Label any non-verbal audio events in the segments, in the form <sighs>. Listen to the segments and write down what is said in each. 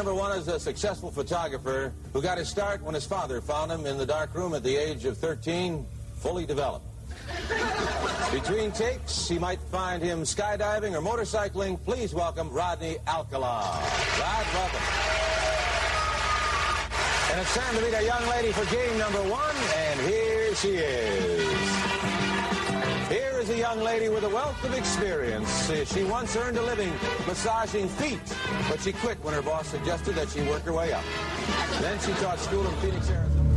number one is a successful photographer who got his start when his father found him in the dark room at the age of 13, fully developed. <laughs> Between takes, he might find him skydiving or motorcycling. Please welcome Rodney Alcala. Rod, welcome. And it's time to meet a young lady for game number one, and here she is. Here is a young lady with a wealth of experience. She once earned a living massaging feet, but she quit when her boss suggested that she work her way up. Then she taught school in Phoenix, Arizona.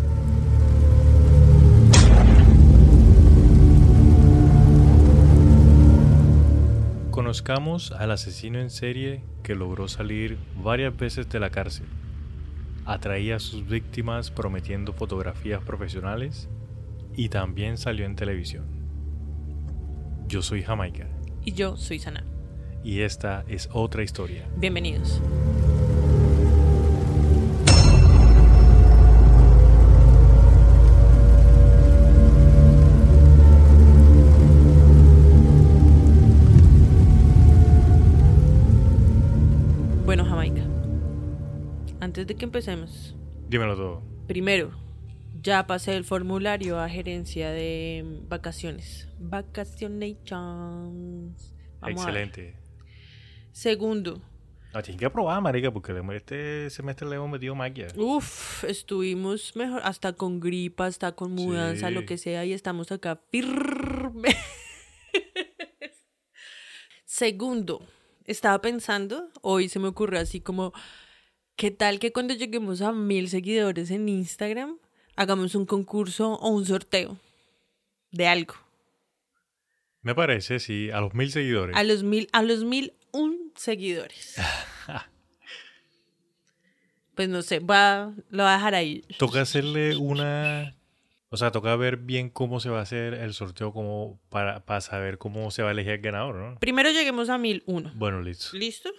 Conozcamos al asesino en serie que logró salir varias veces de la cárcel. Atraía a sus víctimas prometiendo fotografías profesionales y también salió en televisión. Yo soy Jamaica Y yo soy Sana. y esta es otra historia. Bienvenidos. Bueno, Jamaica. Antes de que empecemos, Dímelo todo. primero, ya pasé el formulario a gerencia de vacaciones. Vacacionations. Vamos. Excelente. Segundo, Ah, tienes que aprobar, marica, porque este semestre le hemos metido magia. Uf, estuvimos mejor, hasta con gripa, hasta con mudanza, Sí. lo que sea, y estamos acá firmes. <laughs> Segundo, estaba pensando, hoy se me ocurrió así como, ¿qué tal que cuando lleguemos a mil seguidores en Instagram, hagamos un concurso o un sorteo de algo? Me parece, sí, a los mil seguidores. A los mil, a los mil un seguidores. <laughs> Pues no sé, va, lo voy a dejar ahí. Toca hacerle una... O sea, toca ver bien cómo se va a hacer el sorteo como para, para saber cómo se va a elegir el ganador, ¿no? Primero lleguemos a mil uno. Bueno, listo. ¿Listo?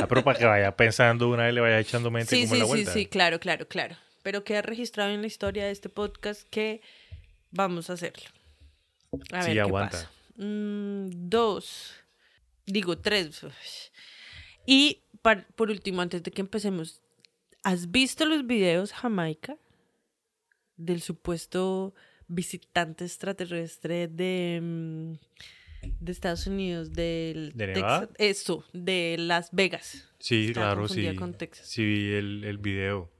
Ah, pero para que vaya pensando una vez le vaya echando mente Sí, como en sí, la sí, vuelta. sí, claro, claro, claro. Pero queda registrado en la historia de este podcast que vamos a hacerlo. A Sí, ver qué aguanta. pasa. Mm, dos. Digo, tres. Y par- por último, antes de que empecemos, ¿has visto los videos, Jamaica? Del supuesto visitante extraterrestre de, mm, de Estados Unidos, del ¿De Texas-? Eso, de Las Vegas. Sí, Estaba claro, sí. con Texas. Sí, vi el, el video.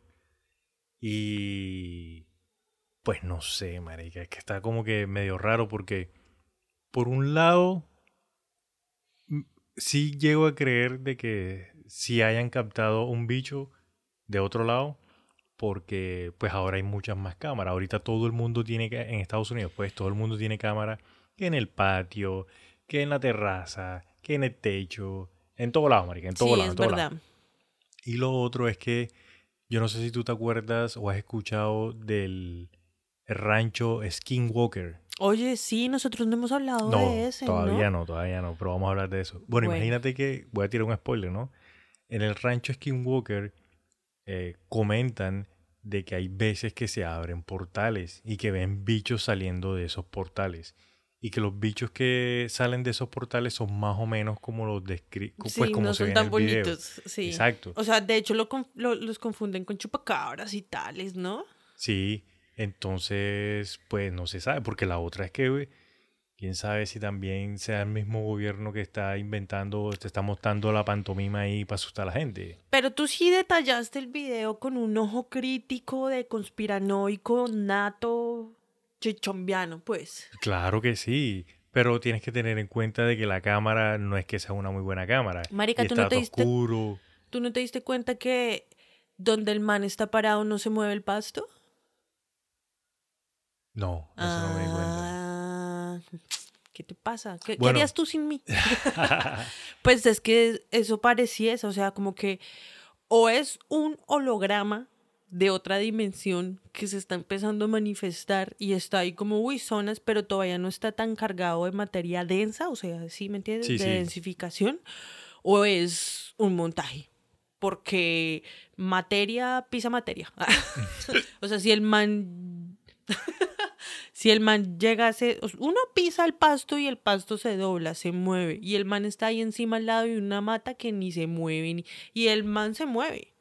Y... Pues no sé, marica, es que está como que medio raro porque por un lado sí llego a creer de que sí hayan captado un bicho de otro lado porque pues ahora hay muchas más cámaras. Ahorita todo el mundo tiene que en Estados Unidos, pues todo el mundo tiene cámara que en el patio, que en la terraza, que en el techo, en todo lado, marica, en todo sí, lado, en es todo verdad. lado. Y lo otro es que yo no sé si tú te acuerdas o has escuchado del rancho Skinwalker. Oye, sí, nosotros no hemos hablado No, de ese, todavía ¿no? no, todavía no, pero vamos a hablar de eso. Bueno, Bueno. imagínate que, voy a tirar un spoiler, ¿no? En el rancho Skinwalker eh, comentan de que hay veces que se abren portales y que ven bichos saliendo de esos portales. Y que los bichos que salen de esos portales son más o menos como los descri pues Sí, como no se son ve tan en el video. bonitos, sí. Exacto. O sea, de hecho lo con- lo- los confunden con chupacabras y tales, ¿no? Sí, entonces, pues no se sabe, porque la otra es que, quién sabe si también sea el mismo gobierno que está inventando, te está mostrando la pantomima ahí para asustar a la gente. Pero tú sí detallaste el video con un ojo crítico de conspiranoico nato chichombiano, pues. Claro que sí, pero tienes que tener en cuenta de que la cámara no es que sea una muy buena cámara. Marica, y ¿tú no te diste- oscuro. ¿Tú no te diste cuenta que donde el man está parado no se mueve el pasto? No, eso no me di cuenta. Ah, ¿Qué te pasa? ¿Qué, qué Bueno. harías tú sin mí? <laughs> <laughs> Pues es que eso pareciese, o sea, como que o es un holograma de otra dimensión que se está empezando a manifestar y está ahí como, uy, zonas, pero todavía no está tan cargado de materia densa, o sea, ¿sí me entiendes? Sí, de sí. densificación, o es un montaje. Porque materia pisa materia. <laughs> <laughs> o sea, si el man <laughs> Si el man llegase, uno pisa el pasto y el pasto se dobla, se mueve, y el man está ahí encima al lado de una mata que ni se mueve, ni, y el man se mueve.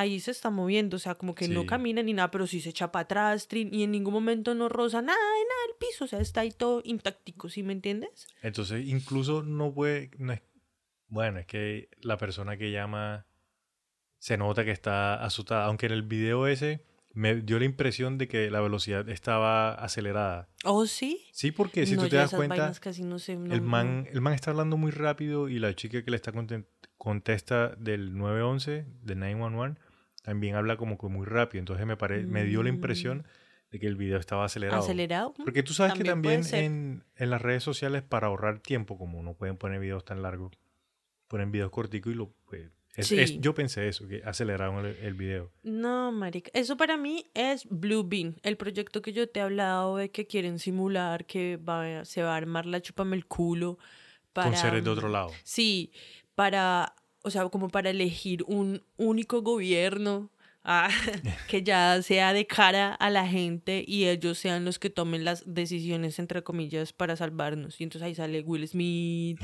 Ahí se está moviendo, o sea, como que no camina ni nada, pero sí se echa para atrás, y en ningún momento no roza nada de nada el piso, o sea, está ahí todo intactico, ¿sí me entiendes? Entonces, incluso no puede. No es, bueno, es que la persona que llama se nota que está asustada. Aunque en el video ese me dio la impresión de que la velocidad estaba acelerada. ¿Oh, sí? Sí, porque si no, tú te das cuenta, vainas casi no sé, no- el, man, el man está hablando muy rápido y la chica que le está contesta del 911, del 911, también habla como que muy rápido. Entonces me, pare- me dio la Mm. impresión de que el video estaba acelerado. ¿Acelerado? Porque tú sabes que También en, en las redes sociales, para ahorrar tiempo, como no pueden poner videos tan largos, ponen videos corticos y lo... Pues, es- Sí. es- yo pensé eso, que aceleraron el, el video. No, marica. Eso para mí es Blue Bean, el proyecto que yo te he hablado de que quieren simular que va, se va a armar la chúpame el culo para... Con seres de otro lado. Sí, para, o sea, como para elegir un único gobierno ah, <laughs> que ya sea de cara a la gente y ellos sean los que tomen las decisiones, entre comillas, para salvarnos. Y entonces ahí sale Will Smith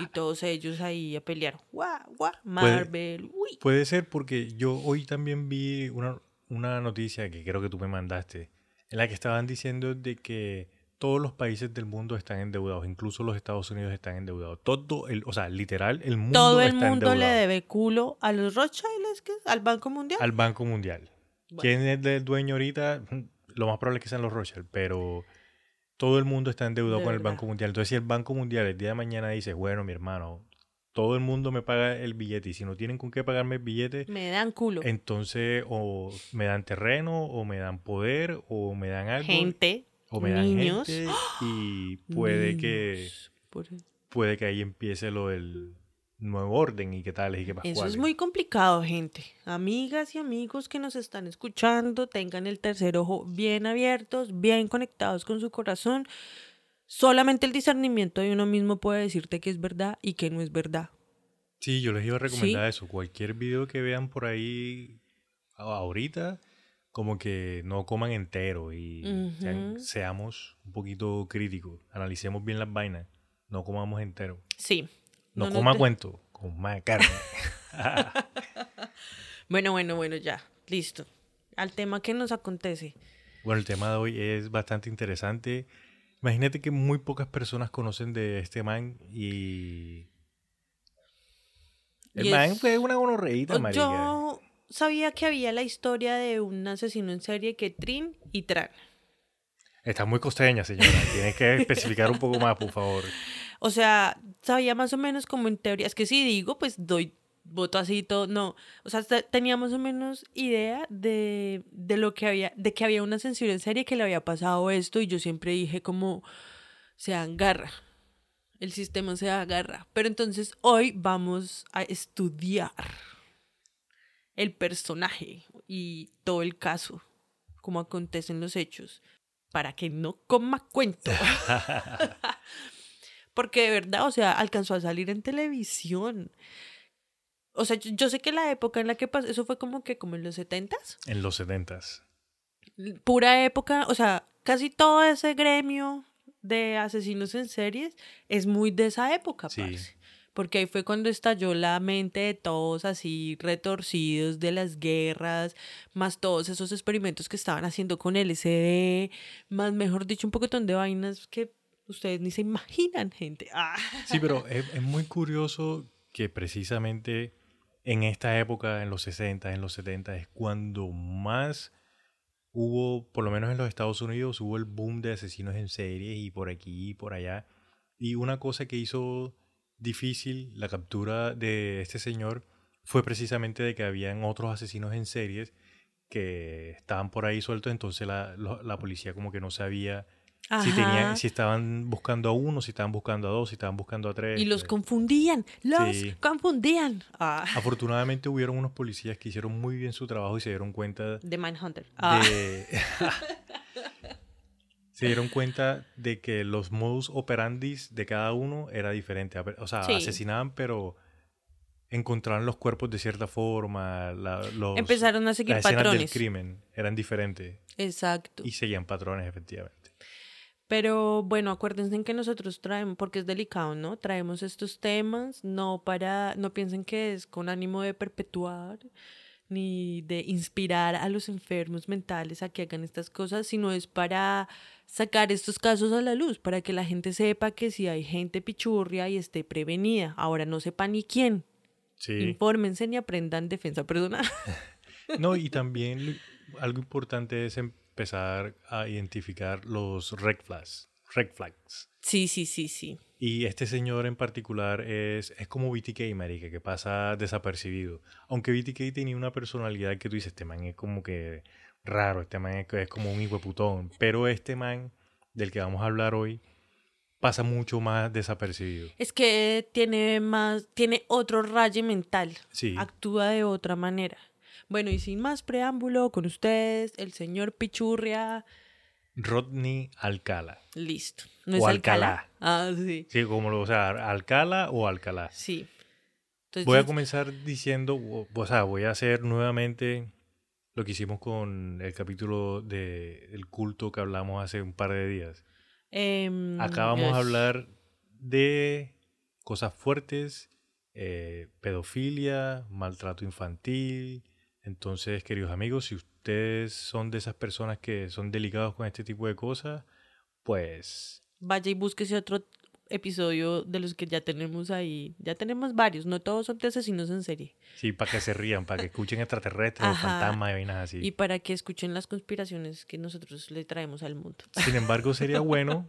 y <laughs> todos ellos ahí a pelear. Guau, guau, Marvel, uy. Puede ser porque yo hoy también vi una, una noticia que creo que tú me mandaste, en la que estaban diciendo de que todos los países del mundo están endeudados, incluso los Estados Unidos están endeudados. Todo el, o sea, literal, el mundo Todo el está mundo le debe culo a los Rothschilds, ¿qué? al Banco Mundial. al Banco Mundial. Bueno. ¿Quién es el dueño ahorita? Lo más probable es que sean los Rothschild, pero todo el mundo está endeudado De con el. Banco Mundial. Entonces, si el Banco Mundial el día de mañana dice, bueno, mi hermano, todo el mundo me paga el billete y si no tienen con qué pagarme el billete, Me dan culo. entonces o me dan terreno, o me dan poder, o me dan algo, Gente, o me dan niños. gente y puede que puede que ahí empiece lo del nuevo orden y qué tal y qué más Eso es muy complicado, gente. Amigas y amigos que nos están escuchando, tengan el tercer ojo bien abiertos, bien conectados con su corazón. Solamente el discernimiento de uno mismo puede decirte que es verdad y que no es verdad. Sí, yo les iba a recomendar eso. Cualquier video que vean por ahí ahorita, como que no coman entero y sean- seamos un poquito críticos. Analicemos bien las vainas. No comamos entero. Sí. No, coma de- cuento, coma carne. <laughs> Bueno, bueno, bueno, ya. Listo. Al tema que nos acontece. bueno, el tema de hoy es bastante interesante. Imagínate que muy pocas personas conocen de este man y... El Y man es- fue una gonorreíta, marica. Yo sabía que había la historia de un asesino en serie que Trin y Tran. Está muy costeña, señora. Tiene que <laughs> especificar un poco más, por favor. O sea, sabía más o menos como en teoría. Es que si digo, pues doy voto así y todo. No. O sea, te- tenía más o menos idea de, de lo que había, de que había una censura en serie que le había pasado esto. Y yo siempre dije como se agarra. El sistema se agarra. Pero entonces hoy vamos a estudiar el personaje y todo el caso, cómo acontecen los hechos, para que no coma cuento. <laughs> Porque de verdad, o sea, alcanzó a salir en televisión. O sea, yo, yo sé que la época en la que pasó, eso fue como que como en los setentas, En los setentas. pura época, o sea, casi todo ese gremio de asesinos en series es muy de esa época, Sí. parce. Porque ahí fue cuando estalló la mente de todos así retorcidos de las guerras, más todos esos experimentos que estaban haciendo con LSD, más mejor dicho un poquitón de vainas que ustedes ni se imaginan, gente. Ah. Sí, pero <laughs> es, es muy curioso que precisamente en esta época, en los 60, en los 70, es cuando más hubo, por lo menos en los Estados Unidos, hubo el boom de asesinos en serie y por aquí y por allá. Y una cosa que hizo difícil la captura de este señor fue precisamente de que habían otros asesinos en series que estaban por ahí sueltos, entonces la, la policía como que no sabía si, tenían, Ajá. si estaban buscando a uno, si estaban buscando a dos, si estaban buscando a tres. Y los eh. confundían, los Sí. confundían. Ah. Afortunadamente hubieron unos policías que hicieron muy bien su trabajo y se dieron cuenta De Mindhunter. Ah. de... <laughs> se dieron cuenta de que los modus operandis de cada uno era diferente. O sea, Sí. asesinaban, pero encontraron los cuerpos de cierta forma, la- los, Empezaron a seguir las escenas del patrones. crimen eran diferentes Exacto. y seguían patrones efectivamente. Pero bueno, acuérdense en que nosotros traemos, porque es delicado, ¿no? Traemos estos temas, no para, no piensen que es con ánimo de perpetuar ni de inspirar a los enfermos mentales a que hagan estas cosas, sino es para sacar estos casos a la luz, para que la gente sepa que si hay gente pichurria y esté prevenida. Ahora no sepa ni quién. Sí. Infórmense ni aprendan defensa personal. <laughs> No, y también algo importante es empezar a identificar los red flags. Red flags. sí, sí, sí, sí. Y este señor en particular es, es como BTK, marica, que pasa desapercibido. Aunque BTK tenía una personalidad que tú dices, este man es como que raro, este man es, es como un hijueputón. Pero este man, del que vamos a hablar hoy, pasa mucho más desapercibido. Es que tiene más, tiene otro rayo mental. Sí. Actúa de otra manera. Bueno, y sin más preámbulo, con ustedes, el señor Pichurria. Rodney Alcala. Listo. ¿No O es Alcalá. Alcalá? Ah, sí. Sí, como lo, o sea, Alcala o Alcalá. Sí. Entonces, Voy a comenzar diciendo, o, o sea, voy a hacer nuevamente lo que hicimos con el capítulo de el culto que hablamos hace un par de días. em, Acá vamos a hablar de cosas fuertes, eh, pedofilia, maltrato infantil. Entonces, queridos amigos, si ustedes son de esas personas que son delicados con este tipo de cosas, pues Vaya y búsquese otro episodio de los que ya tenemos ahí. Ya tenemos varios, no todos son de asesinos en serie. sí, para que se rían, para que escuchen extraterrestres fantasmas y vainas así. Y para que escuchen las conspiraciones que nosotros le traemos al mundo. Sin <laughs> embargo, sería bueno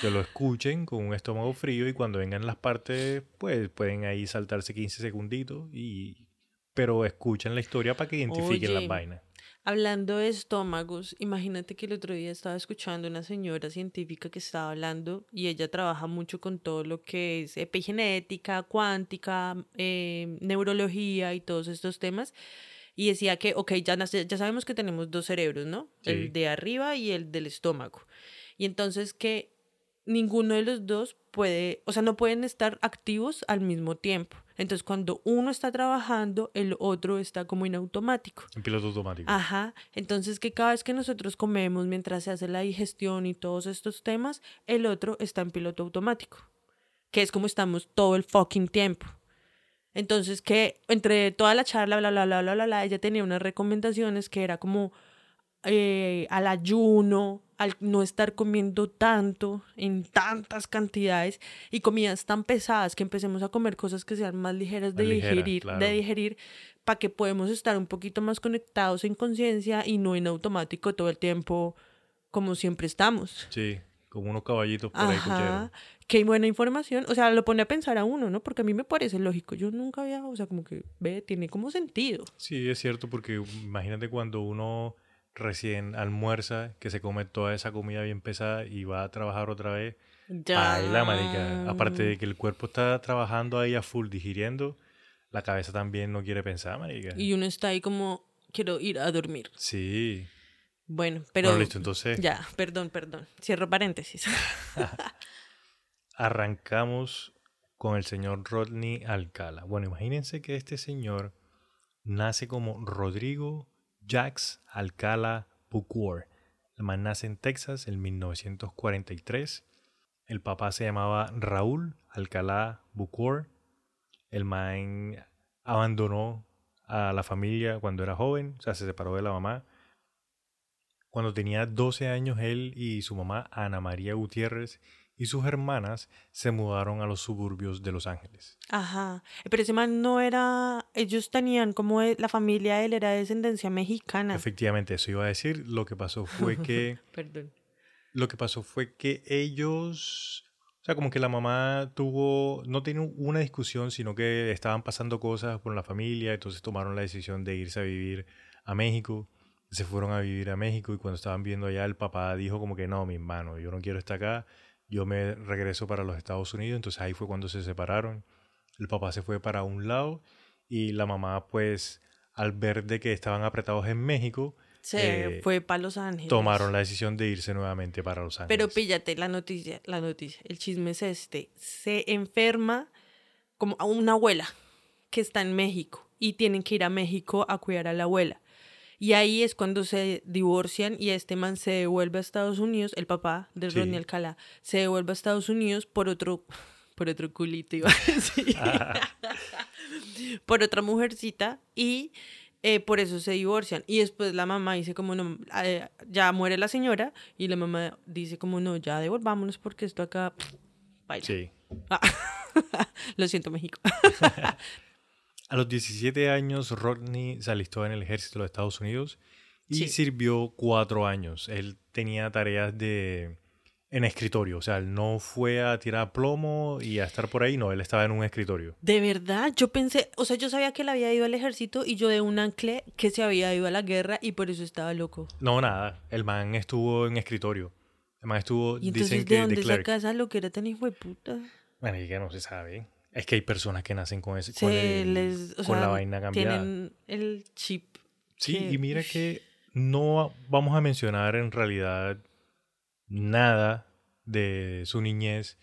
que lo escuchen con un estómago frío y cuando vengan las partes, pues pueden ahí saltarse 15 segunditos y pero escuchen la historia para que identifiquen las Oye. vainas. Hablando de estómagos, imagínate que el otro día estaba escuchando una señora científica que estaba hablando y ella trabaja mucho con todo lo que es epigenética, cuántica, eh, neurología y todos estos temas. Y decía que, ok, ya, ya sabemos que tenemos dos cerebros, ¿no? Sí. El de arriba y el del estómago. Y entonces que ninguno de los dos puede, o sea, no pueden estar activos al mismo tiempo. Entonces, cuando uno está trabajando, el otro está como en automático. En piloto automático. Ajá, entonces que cada vez que nosotros comemos mientras se hace la digestión y todos estos temas, el otro está en piloto automático, que es como estamos todo el fucking tiempo. Entonces que entre toda la charla, bla, bla, bla, bla, bla, bla, ella tenía unas recomendaciones que era como eh, al ayuno, al no estar comiendo tanto, en tantas cantidades y comidas tan pesadas que empecemos a comer cosas que sean más ligeras de digerir, claro. de digerir, para que podamos estar un poquito más conectados en conciencia y no en automático todo el tiempo como siempre estamos. Sí, como unos caballitos por ahí Ajá, cucheros. qué buena información. O sea, lo pone a pensar a uno, ¿no? Porque a mí me parece lógico. Yo nunca había, o sea, como que, ve, tiene como sentido. Sí, es cierto, porque imagínate cuando uno recién almuerza, que se come toda esa comida bien pesada y va a trabajar otra vez. Baila, marica. Aparte de que el cuerpo está trabajando ahí a full digiriendo, la cabeza también no quiere pensar, marica. Y uno está ahí como, quiero ir a dormir. Sí. Bueno, pero... Bueno, listo, entonces Ya, perdón, perdón. Cierro paréntesis. <laughs> arrancamos con el señor Rodney Alcala. Bueno, imagínense que este señor nace como Rodrigo Jax Alcala Bucor. El man nace en Texas en 1943. El papá se llamaba Raúl Alcalá Bucor. El man abandonó a la familia cuando era joven, o sea, se separó de la mamá. Cuando tenía 12 años, él y su mamá, Ana María Gutiérrez, y sus hermanas se mudaron a los suburbios de Los Ángeles. Ajá. Pero ese man no era... Ellos tenían como... de- La familia de él era de descendencia mexicana. Efectivamente, eso iba a decir. Lo que pasó fue <laughs> que Perdón. lo que pasó fue que ellos, o sea, como que la mamá tuvo, no tenía una discusión, sino que estaban pasando cosas con la familia, entonces tomaron la decisión de irse a vivir a México. Se fueron a vivir a México y cuando estaban viendo allá, el papá dijo como que no, mi hermano, yo no quiero estar acá, yo me regreso para los Estados Unidos. Entonces ahí fue cuando se separaron. El papá se fue para un lado y la mamá, pues, al ver de que estaban apretados en México, Se eh, fue para Los Ángeles. tomaron la decisión de irse nuevamente para Los Ángeles. Pero píllate la noticia, la noticia. El chisme es este. Se enferma como a una abuela que está en México y tienen que ir a México a cuidar a la abuela. Y ahí es cuando se divorcian y este man se devuelve a Estados Unidos, el papá de Sí. Ronnie Alcalá, se devuelve a Estados Unidos por otro, <laughs> por otro culito, iba a <laughs> decir. <laughs> por otra mujercita y eh, por eso se divorcian. Y después la mamá dice como no, eh, ya muere la señora y la mamá dice como no, ya devolvámonos porque esto acá baila. Sí. Ah. Lo siento, México. A los 17 años, Rodney se alistó en el ejército de Estados Unidos y Sí. sirvió cuatro años. Él tenía tareas de en escritorio, o sea, él no fue a tirar plomo y a estar por ahí, no, él estaba en un escritorio. De verdad, yo pensé, o sea, yo sabía que él había ido al ejército y yo de un anclé que se había ido a la guerra y por eso estaba loco. No, nada, el man estuvo en escritorio. El man estuvo, Y entonces, dicen ¿de que de dónde saca esa loquera tan hijo de puta? Bueno, y que no se sabe. Es que hay personas que nacen con, ese, Se con, el- les, la vaina cambiada. Tienen el chip. Sí, que- y mira que no vamos a mencionar en realidad nada de su niñez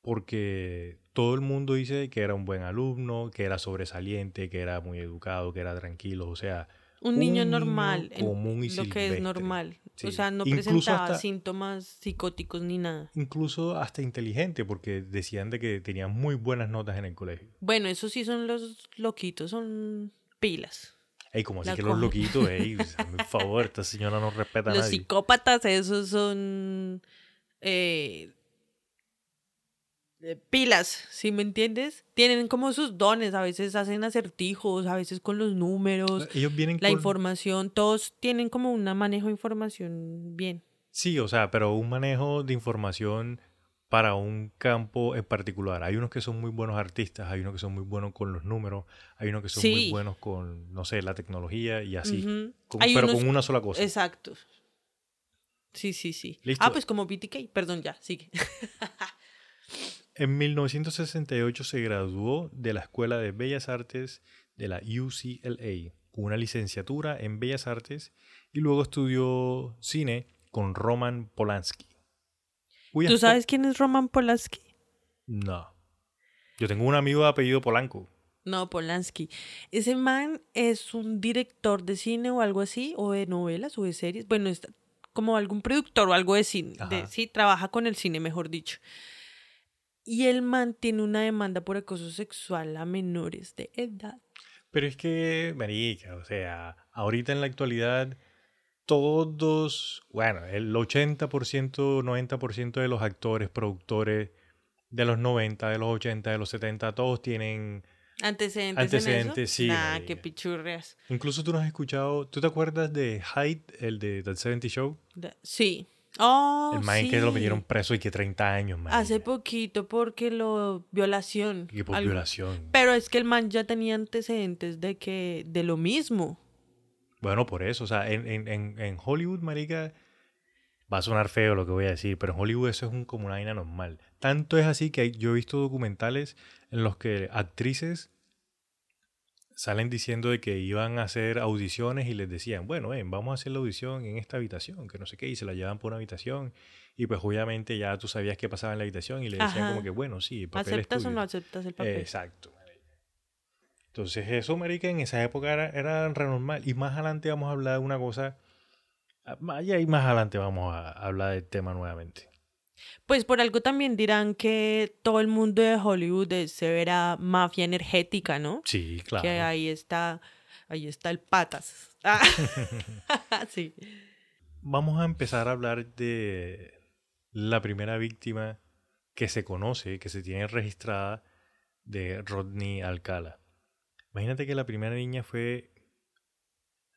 porque todo el mundo dice que era un buen alumno, que era sobresaliente, que era muy educado, que era tranquilo, o sea, Un niño Un normal, común y lo que es normal. Sí. O sea, no Incluso presentaba hasta- síntomas psicóticos ni nada. incluso hasta inteligente porque decían de que tenía muy buenas notas en el colegio. Bueno, esos sí son los loquitos, son pilas. Ey, como así La que los loquitos, ey, <laughs> un favor, esta señora no respeta a Los nadie. psicópatas, esos son eh, pilas, ¿sí me entiendes? Tienen como sus dones, a veces hacen acertijos, a veces con los números, Ellos vienen la con... información, todos tienen como un manejo de información bien. Sí, o sea, pero un manejo de información para un campo en particular. Hay unos que son muy buenos artistas, hay unos que son muy buenos con los números, hay unos que son muy Sí. buenos con, no sé, la tecnología y así. Ujú. Con- Hay pero unos- con una sola cosa. Exacto. Sí, sí, sí. Listo. Ah, pues como BTK, perdón, ya, sigue. <laughs> En 1968 se graduó de la Escuela de Bellas Artes de la UCLA con una licenciatura en Bellas Artes y luego estudió cine con Roman Polanski. ¿Tú sabes quién es Roman Polanski? No. Yo tengo un amigo de apellido Polanco. No, Polanski. Ese man es un director de cine o algo así, o de novelas o de series. Bueno, está como algún productor o algo de cine. de- sí, trabaja con el cine, mejor dicho. Y el man tiene una demanda por acoso sexual a menores de edad. Pero es que, marica, o sea, ahorita en la actualidad, todos, bueno, el 80%, 90% de los actores, productores de los 90, de los 80, de los 70, todos tienen... Antecedentes. en Antecedentes, eso? sí, Nah, qué pichurrias. Incluso tú no has escuchado, ¿tú te acuerdas de Hyde, el de That 70 Show? Da- Sí. Oh, el man que lo metieron preso y que 30 años, man. Hace poquito porque lo violación. Y por algo- violación. Pero es que el man ya tenía antecedentes de que de lo mismo. Bueno, por eso, o sea, en, en, en, Hollywood, marica, va a sonar feo lo que voy a decir, pero en Hollywood eso es un, como una vaina normal. Tanto es así que yo he visto documentales en los que actrices salen diciendo de que iban a hacer audiciones y les decían, bueno, ven, vamos a hacer la audición en esta habitación, que no sé qué, y se la llevan por una habitación, y pues obviamente ya tú sabías qué pasaba en la habitación y le decían Ajá. como que, bueno, sí, el papel es ¿Aceptas o tuyo". no aceptas el papel? Exacto. Entonces eso, marica, en esa época era, era re normal. Y más adelante vamos a hablar de una cosa... ah, Allá y más adelante vamos a hablar del tema nuevamente. Pues por algo también dirán que todo el mundo de Hollywood es severa mafia energética, ¿no? Sí, claro. Que ahí está, ahí está el patas. <laughs> Ah. <laughs> sí. Vamos a empezar a hablar de la primera víctima que se conoce, que se tiene registrada de Rodney Alcala. Imagínate que la primera niña fue...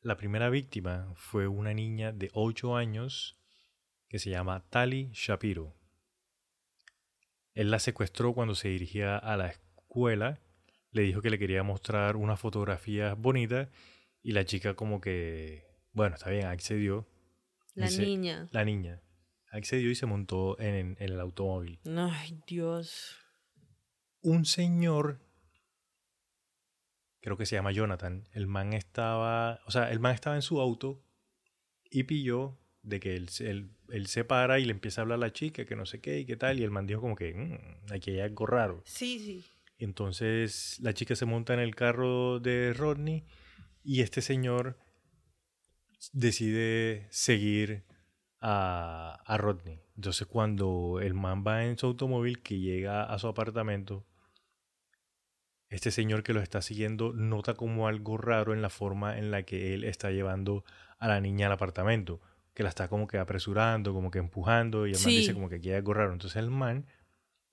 La primera víctima fue una niña de 8 años que se llama Tali Shapiro. Él la secuestró cuando se dirigía a la escuela, le dijo que le quería mostrar unas fotografías bonitas y la chica como que, bueno, está bien, accedió. La Dice- niña. La niña accedió y se montó en, en el automóvil. Ay, Dios. Un señor, creo que se llama Jonathan, el man estaba, o sea, el man estaba en su auto y pilló de que él, se- él, él se para y le empieza a hablar a la chica, que no sé qué y qué tal, y el man dijo como que, "Mm, aquí hay algo raro. Sí, sí. Entonces la chica se monta en el carro de Rodney y este señor decide seguir a, a Rodney. Entonces cuando el man va en su automóvil que llega a su apartamento, este señor que lo está siguiendo nota como algo raro en la forma en la que él está llevando a la niña al apartamento, que la está como que apresurando, como que empujando y el man Sí. dice como que hay algo raro. Entonces el man,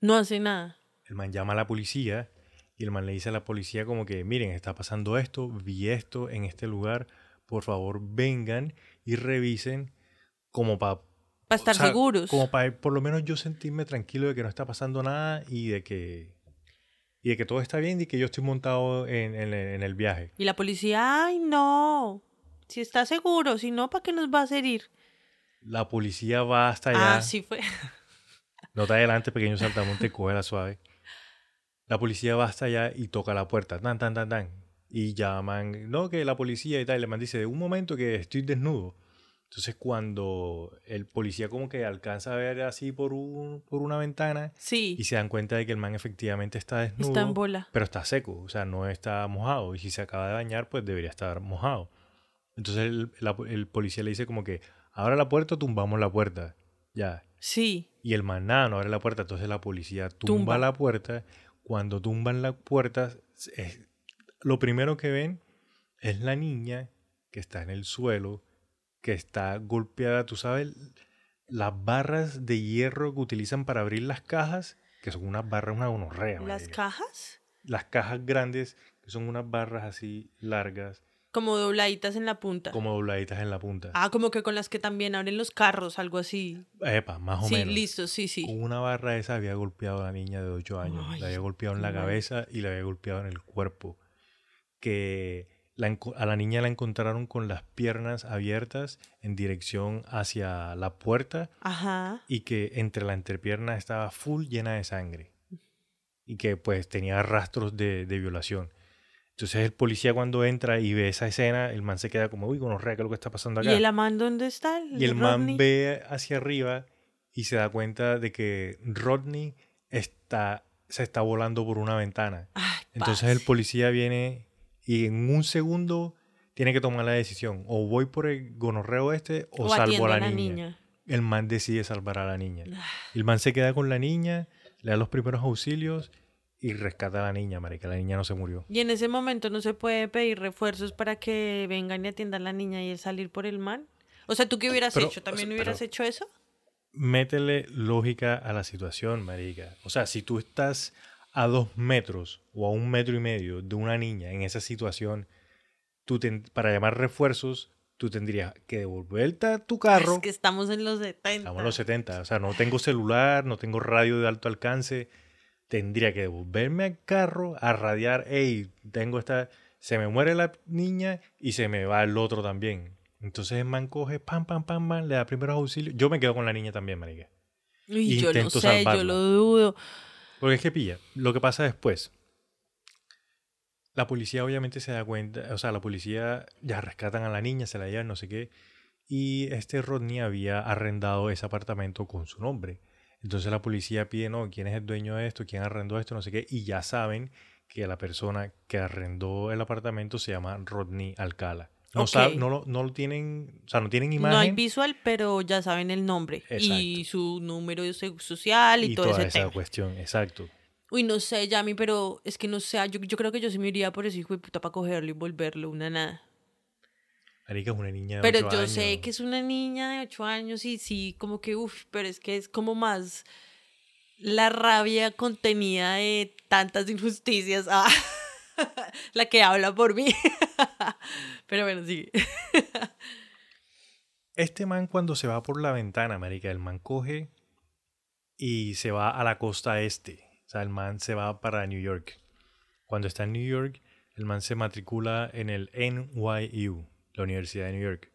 No hace nada. el man llama a la policía y el man le dice a la policía como que miren, está pasando esto, vi esto en este lugar, por favor vengan y revisen como para Para estar seguros. como para por lo menos yo sentirme tranquilo de que no está pasando nada y de que y de que todo está bien y que yo estoy montado en, en- en el viaje. Y la policía, ay, no. Si está seguro, si no, ¿para qué nos va a hacer ir? La policía va hasta allá. Ah, sí fue. No te <laughs> adelante, pequeño saltamonte, coge la suave. La policía va hasta allá y toca la puerta. Tan, tan, tan, tan. Y llaman, no, que la policía y tal. Y le man dice, un momento que estoy desnudo. Entonces cuando el policía como que alcanza a ver así por, un, por una ventana Sí. y se dan cuenta de que el man efectivamente está desnudo. Está en bola. pero está seco, o sea, no está mojado. Y si se acaba de bañar, pues debería estar mojado. Entonces el, la- el policía le dice como que, abra la puerta tumbamos la puerta. Ya. Sí. Y el man nada, no abre la puerta. Entonces la policía tumba, Tumba. la puerta. Cuando tumban la puerta, es- lo primero que ven es la niña que está en el suelo, que está golpeada, tú sabes, las barras de hierro que utilizan para abrir las cajas, que son unas barras, una gonorrea. ¿Las cajas? las cajas grandes, que son unas barras así largas, Como dobladitas en la punta. como dobladitas en la punta. Ah, como que con las que también abren los carros, algo así. Epa, más o sí, menos. listo, sí, sí. Con una barra esa había golpeado a la niña de 8 años. Ay, la había golpeado en la cabeza y la había golpeado en el cuerpo. Que la a la niña la encontraron con las piernas abiertas en dirección hacia la puerta Ajá. y que entre la entrepierna estaba full llena de sangre. Y que pues tenía rastros de, de violación. Entonces el policía cuando entra y ve esa escena, el man se queda como, uy, gonorrea, ¿qué es lo que está pasando acá? ¿Y el amán dónde está? Y el man Rodney? ve hacia arriba y se da cuenta de que Rodney está, se está volando por una ventana. Entonces el policía viene y en un segundo tiene que tomar la decisión. O voy por el gonorreo este o, O salvo a la, niña. El man decide salvar a la niña. Ah. El man se queda con la niña, le da los primeros auxilios y rescata a la niña, marica. La niña no se murió. Y en ese momento no se puede pedir refuerzos para que vengan y atiendan a la niña y él salir por el man. O sea, ¿tú qué hubieras Pero, hecho? o ¿También sea, hubieras hecho eso? métele lógica a la situación, marica. O sea, si tú estás a dos metros o a un metro y medio de una niña en esa situación, tú ten- para llamar refuerzos, tú tendrías que devolverte a tu carro. Es que estamos en los 70. Estamos en los 70. O sea, no tengo celular, no tengo radio de alto alcance. Tendría que devolverme al carro a radiar, hey, tengo esta... Se me muere la niña y se me va el otro también. Entonces el man coge, pam, pam, pam, pam, le da primeros auxilios. Yo me quedo con la niña también, marica. Uy, yo no intento sé, yo lo dudo. Porque es que pilla, lo que pasa después. La policía obviamente se da cuenta, o sea, la policía ya rescatan a la niña, se la llevan, no sé qué. Y este Rodney había arrendado ese apartamento con su nombre. Entonces la policía pide, no, ¿quién es el dueño de esto? ¿Quién arrendó esto? No sé qué. Y ya saben que la persona que arrendó el apartamento se llama Rodney Alcala. No, Ok. sabe- no, lo, no lo tienen, o sea, no tienen imagen. No hay visual, pero ya saben el nombre. Y Exacto. su número social y, y todo toda ese esa tema. cuestión, exacto. Uy, no sé, Yami, pero es que no sé. Yo, yo creo que yo sí me iría por ese hijo de puta para cogerlo y volverlo una nada. Marica es una niña de Pero ocho yo sé años. que es una niña de 8 años y sí, como que, uff, pero es que es como más la rabia contenida de tantas injusticias. Ah, <laughs> la que habla por mí. <laughs> pero bueno, sí. Este man cuando se va por la ventana, marica, el man coge y se va a la costa este. O sea, el man se va para New York. Cuando está en New York, el man se matricula en el NYU, la Universidad de New York.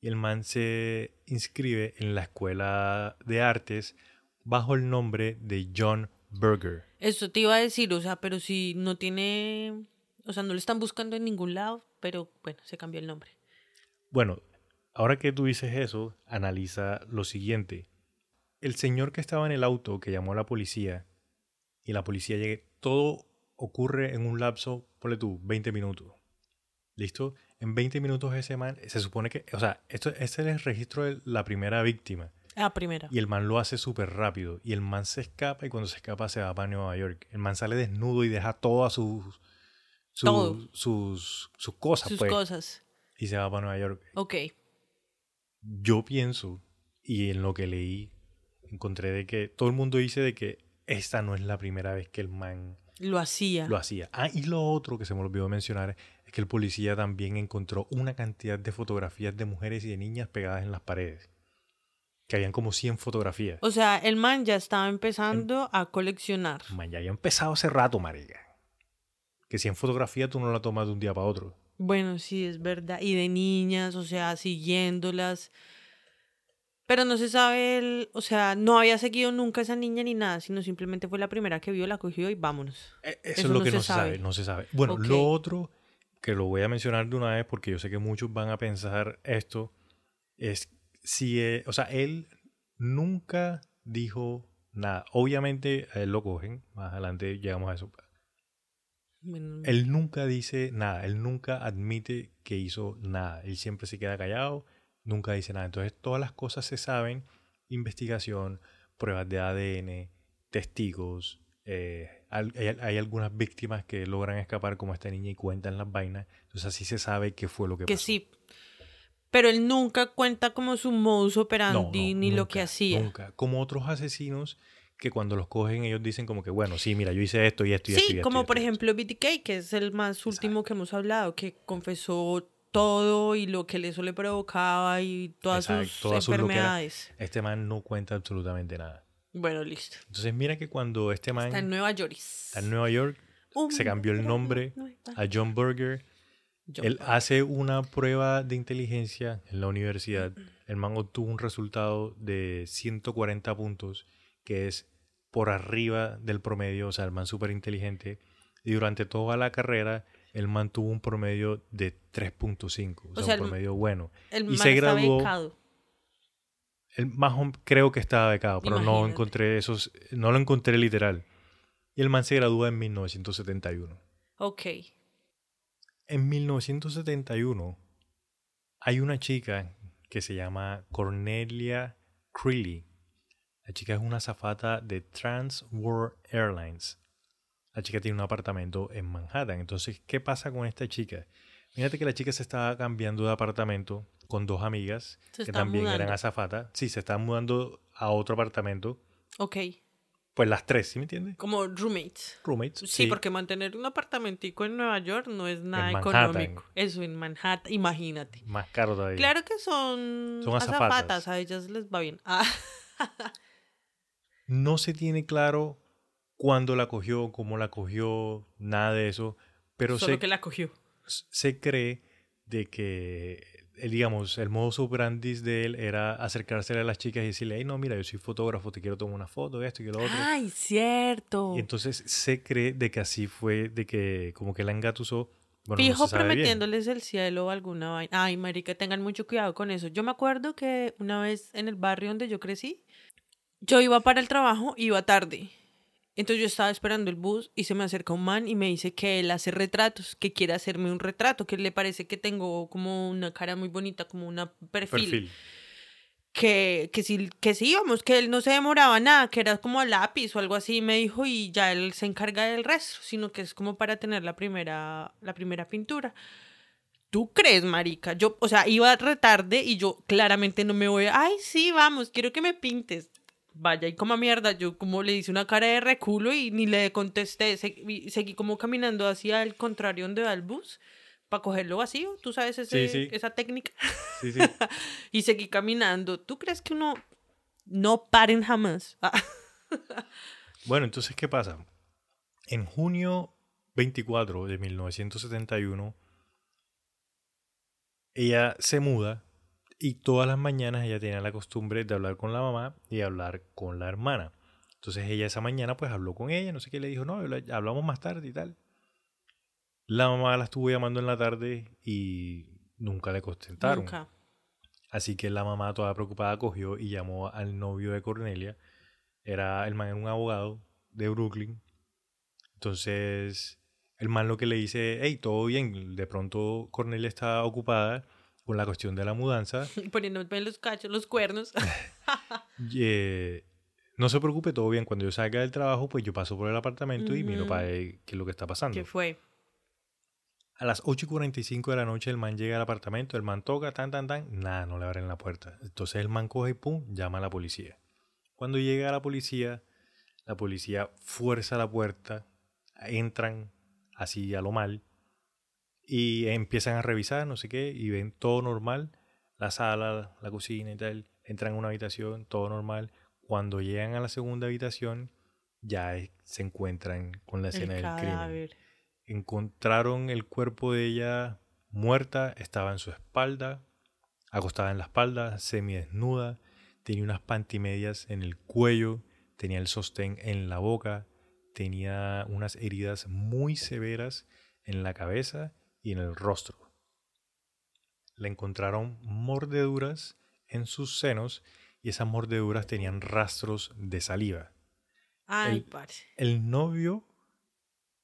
Y el man se inscribe en la Escuela de Artes bajo el nombre de John Berger. Eso te iba a decir, o sea, pero si no tiene, o sea, no lo están buscando en ningún lado, pero bueno, se cambió el nombre. Bueno, ahora que tú dices eso, analiza lo siguiente. El señor que estaba en el auto, que llamó a la policía, y la policía llegue- todo ocurre en un lapso, ponle tú, 20 minutos. ¿Listo? En 20 minutos ese man, se supone que, o sea, esto, este es el registro de la primera víctima. Ah, primera. Y el man lo hace súper rápido. Y el man se escapa y cuando se escapa se va para Nueva York. El man sale desnudo y deja todas sus, sus, Todo. sus, sus cosas. Sus pues, cosas. Y se va para Nueva York. Ok. Yo pienso, y en lo que leí, encontré de que todo el mundo dice de que esta no es la primera vez que el man Lo hacía. lo hacía. Ah, y lo otro que se me olvidó mencionar es que el policía también encontró una cantidad de fotografías de mujeres y de niñas pegadas en las paredes. Que habían como 100 fotografías. O sea, el man ya estaba empezando a coleccionar. Man, ya había empezado hace rato, marica. Que 100 fotografías tú no la tomas de un día para otro. Bueno, sí, es verdad. Y de niñas, o sea, siguiéndolas. Pero no se sabe, el, o sea, no había seguido nunca a esa niña ni nada, sino simplemente fue la primera que vio, la cogió y vámonos. Eso, Eso es lo no que se no se sabe. sabe. no se sabe. Bueno, lo otro que lo voy a mencionar de una vez porque yo sé que muchos van a pensar esto es si, eh, o sea, él nunca dijo nada. Obviamente a él lo cogen, más adelante llegamos a eso. Bueno, Él nunca dice nada, él nunca admite que hizo nada. Él siempre se queda callado, nunca dice nada. Entonces todas las cosas se saben, investigación, pruebas de ADN, testigos. Eh, hay, hay algunas víctimas que logran escapar como esta niña y cuentan las vainas. Entonces así se sabe qué fue lo que, que pasó. sí. Pero él nunca cuenta como su modus operandi no, ni lo que hacía. Nunca. Como otros asesinos que cuando los cogen ellos dicen como que, bueno, sí, mira, yo hice esto y esto y Sí, esto y como esto por esto". ejemplo BTK, que es el más último que hemos hablado, que confesó todo y lo que eso le provocaba y todas Exacto, sus todas sus loqueras. enfermedades. Este man no cuenta absolutamente nada. Bueno, listo. Entonces mira que cuando este man Está en Nueva York. está en Nueva York, se cambió el nombre a John Berger. Él hace una prueba de inteligencia en la universidad. El man obtuvo un resultado de 140 puntos, que es por arriba del promedio, o sea, el man súper inteligente. Y durante toda la carrera, el man tuvo un promedio de 3.5, o sea, sea, un el- promedio bueno. El y man se graduó- becado. El más creo que estaba becado, pero no Imagínate. encontré esos, no lo encontré literal. Y el man se gradúa en 1971. Ok. En 1971 hay una chica que se llama Cornelia Creeley. La chica es una azafata de Trans World Airlines. La chica tiene un apartamento en Manhattan. Entonces, ¿qué pasa con esta chica? Fíjate que la chica se estaba cambiando de apartamento con dos amigas Se que también eran azafatas. Sí, se estaban mudando a otro apartamento. Ok. Pues las tres, ¿sí me entiendes? Como roommates. Roommates. Sí, porque mantener un apartamentico en Nueva York no es nada En económico. Eso en Manhattan, imagínate. Más caro todavía. Claro que son, Son azafatas. azafatas, a ellas les va bien. Ah, <laughs> No se tiene claro cuándo la cogió, cómo la cogió, nada de eso. Pero solo se, que la cogió. se cree de que, digamos, el modus operandi de él era acercarse a las chicas y decirle, hey, no, mira, yo soy fotógrafo, te quiero tomar una foto esto y lo otro. Ay, cierto. Y entonces se cree de que así fue, de que como que la engatusó. Bueno, no Fijo se sabe bien. prometiéndoles el cielo o alguna vaina. Ay, marica, tengan mucho cuidado con eso. Yo me acuerdo que una vez en el barrio donde yo crecí, yo iba para el trabajo, iba tarde. Entonces yo estaba esperando el bus y se me acerca un man y me dice que él hace retratos, que quiere hacerme un retrato, que le parece que tengo como una cara muy bonita, como una perfil. Perfil. Que, que sí, que sí, vamos, que él no se demoraba nada, que era como a lápiz o algo así, me dijo, y ya él se encarga del resto, sino que es como para tener la primera, la primera pintura. ¿Tú crees, marica? Yo, o sea, iba retarde y yo claramente no me voy a, ay, sí, vamos, quiero que me pintes. Vaya, y como mierda, yo como le hice una cara de reculo y ni le contesté, seguí, seguí como caminando hacia el contrario donde va el bus, para cogerlo vacío, tú sabes ese- Sí, sí. esa técnica Sí, sí. <laughs> y seguí caminando. ¿Tú crees que uno no paren jamás? <laughs> Bueno, entonces, ¿qué pasa? En junio 24 de 1971, ella se muda y todas las mañanas ella tenía la costumbre de hablar con la mamá y hablar con la hermana. Entonces ella esa mañana pues habló con ella, no sé qué, le dijo, no, habla- hablamos más tarde y tal. La mamá la estuvo llamando en la tarde y nunca le contestaron. Nunca. Así que la mamá, toda preocupada, cogió y llamó al novio de Cornelia. Era el man era un abogado de Brooklyn. Entonces, el man lo que le dice, hey, todo bien. De pronto Cornelia está ocupada con la cuestión de la mudanza. <laughs> Poniéndome los cachos, los cuernos. <laughs> Eh, no se preocupe, todo bien. Cuando yo salga del trabajo, pues yo paso por el apartamento y miro para ver qué es lo que está pasando. ¿Qué fue? A las 8 y 45 de la noche el man llega al apartamento, el man toca, tan, tan, tan, nada, no le abren la puerta. Entonces el man coge y pum, llama a la policía. Cuando llega la policía, la policía fuerza la puerta, entran así a lo mal y empiezan a revisar, no sé qué, y ven todo normal, la sala, la cocina y tal, entran a una habitación, todo normal. Cuando llegan a la segunda habitación, ya se encuentran con la escena El del crimen encontraron el cuerpo de ella muerta, estaba en su espalda, acostada en la espalda, semidesnuda, tenía unas pantimedias en el cuello, tenía el sostén en la boca, tenía unas heridas muy severas en la cabeza y en el rostro. Le encontraron mordeduras en sus senos y esas mordeduras tenían rastros de saliva. Ay, el- parce. El novio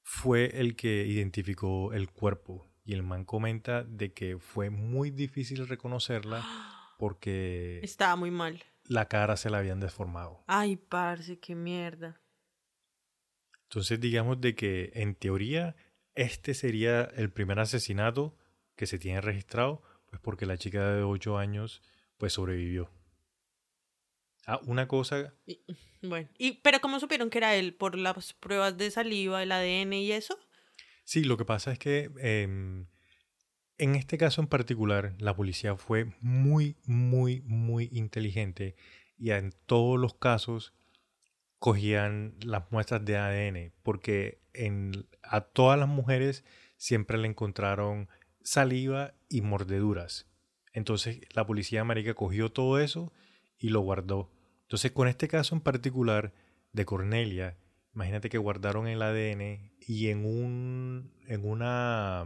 fue el que identificó el cuerpo y el man comenta de que fue muy difícil reconocerla <gasps> porque Estaba muy mal. la cara se la habían deformado. Ay, parce, qué mierda. Entonces digamos de que en teoría este sería el primer asesinato que se tiene registrado, pues porque la chica de 8 años pues sobrevivió. Ah, una cosa Y- bueno, y, pero ¿cómo supieron que era él? ¿Por las pruebas de saliva, el ADN y eso? Sí, lo que pasa es que em, en este caso en particular la policía fue muy, muy, muy inteligente y en todos los casos cogían las muestras de ADN porque a todas las mujeres siempre le encontraron saliva y mordeduras. Entonces la policía marica cogió todo eso y lo guardó. Entonces con este caso en particular de Cornelia, imagínate que guardaron el ADN y en un en una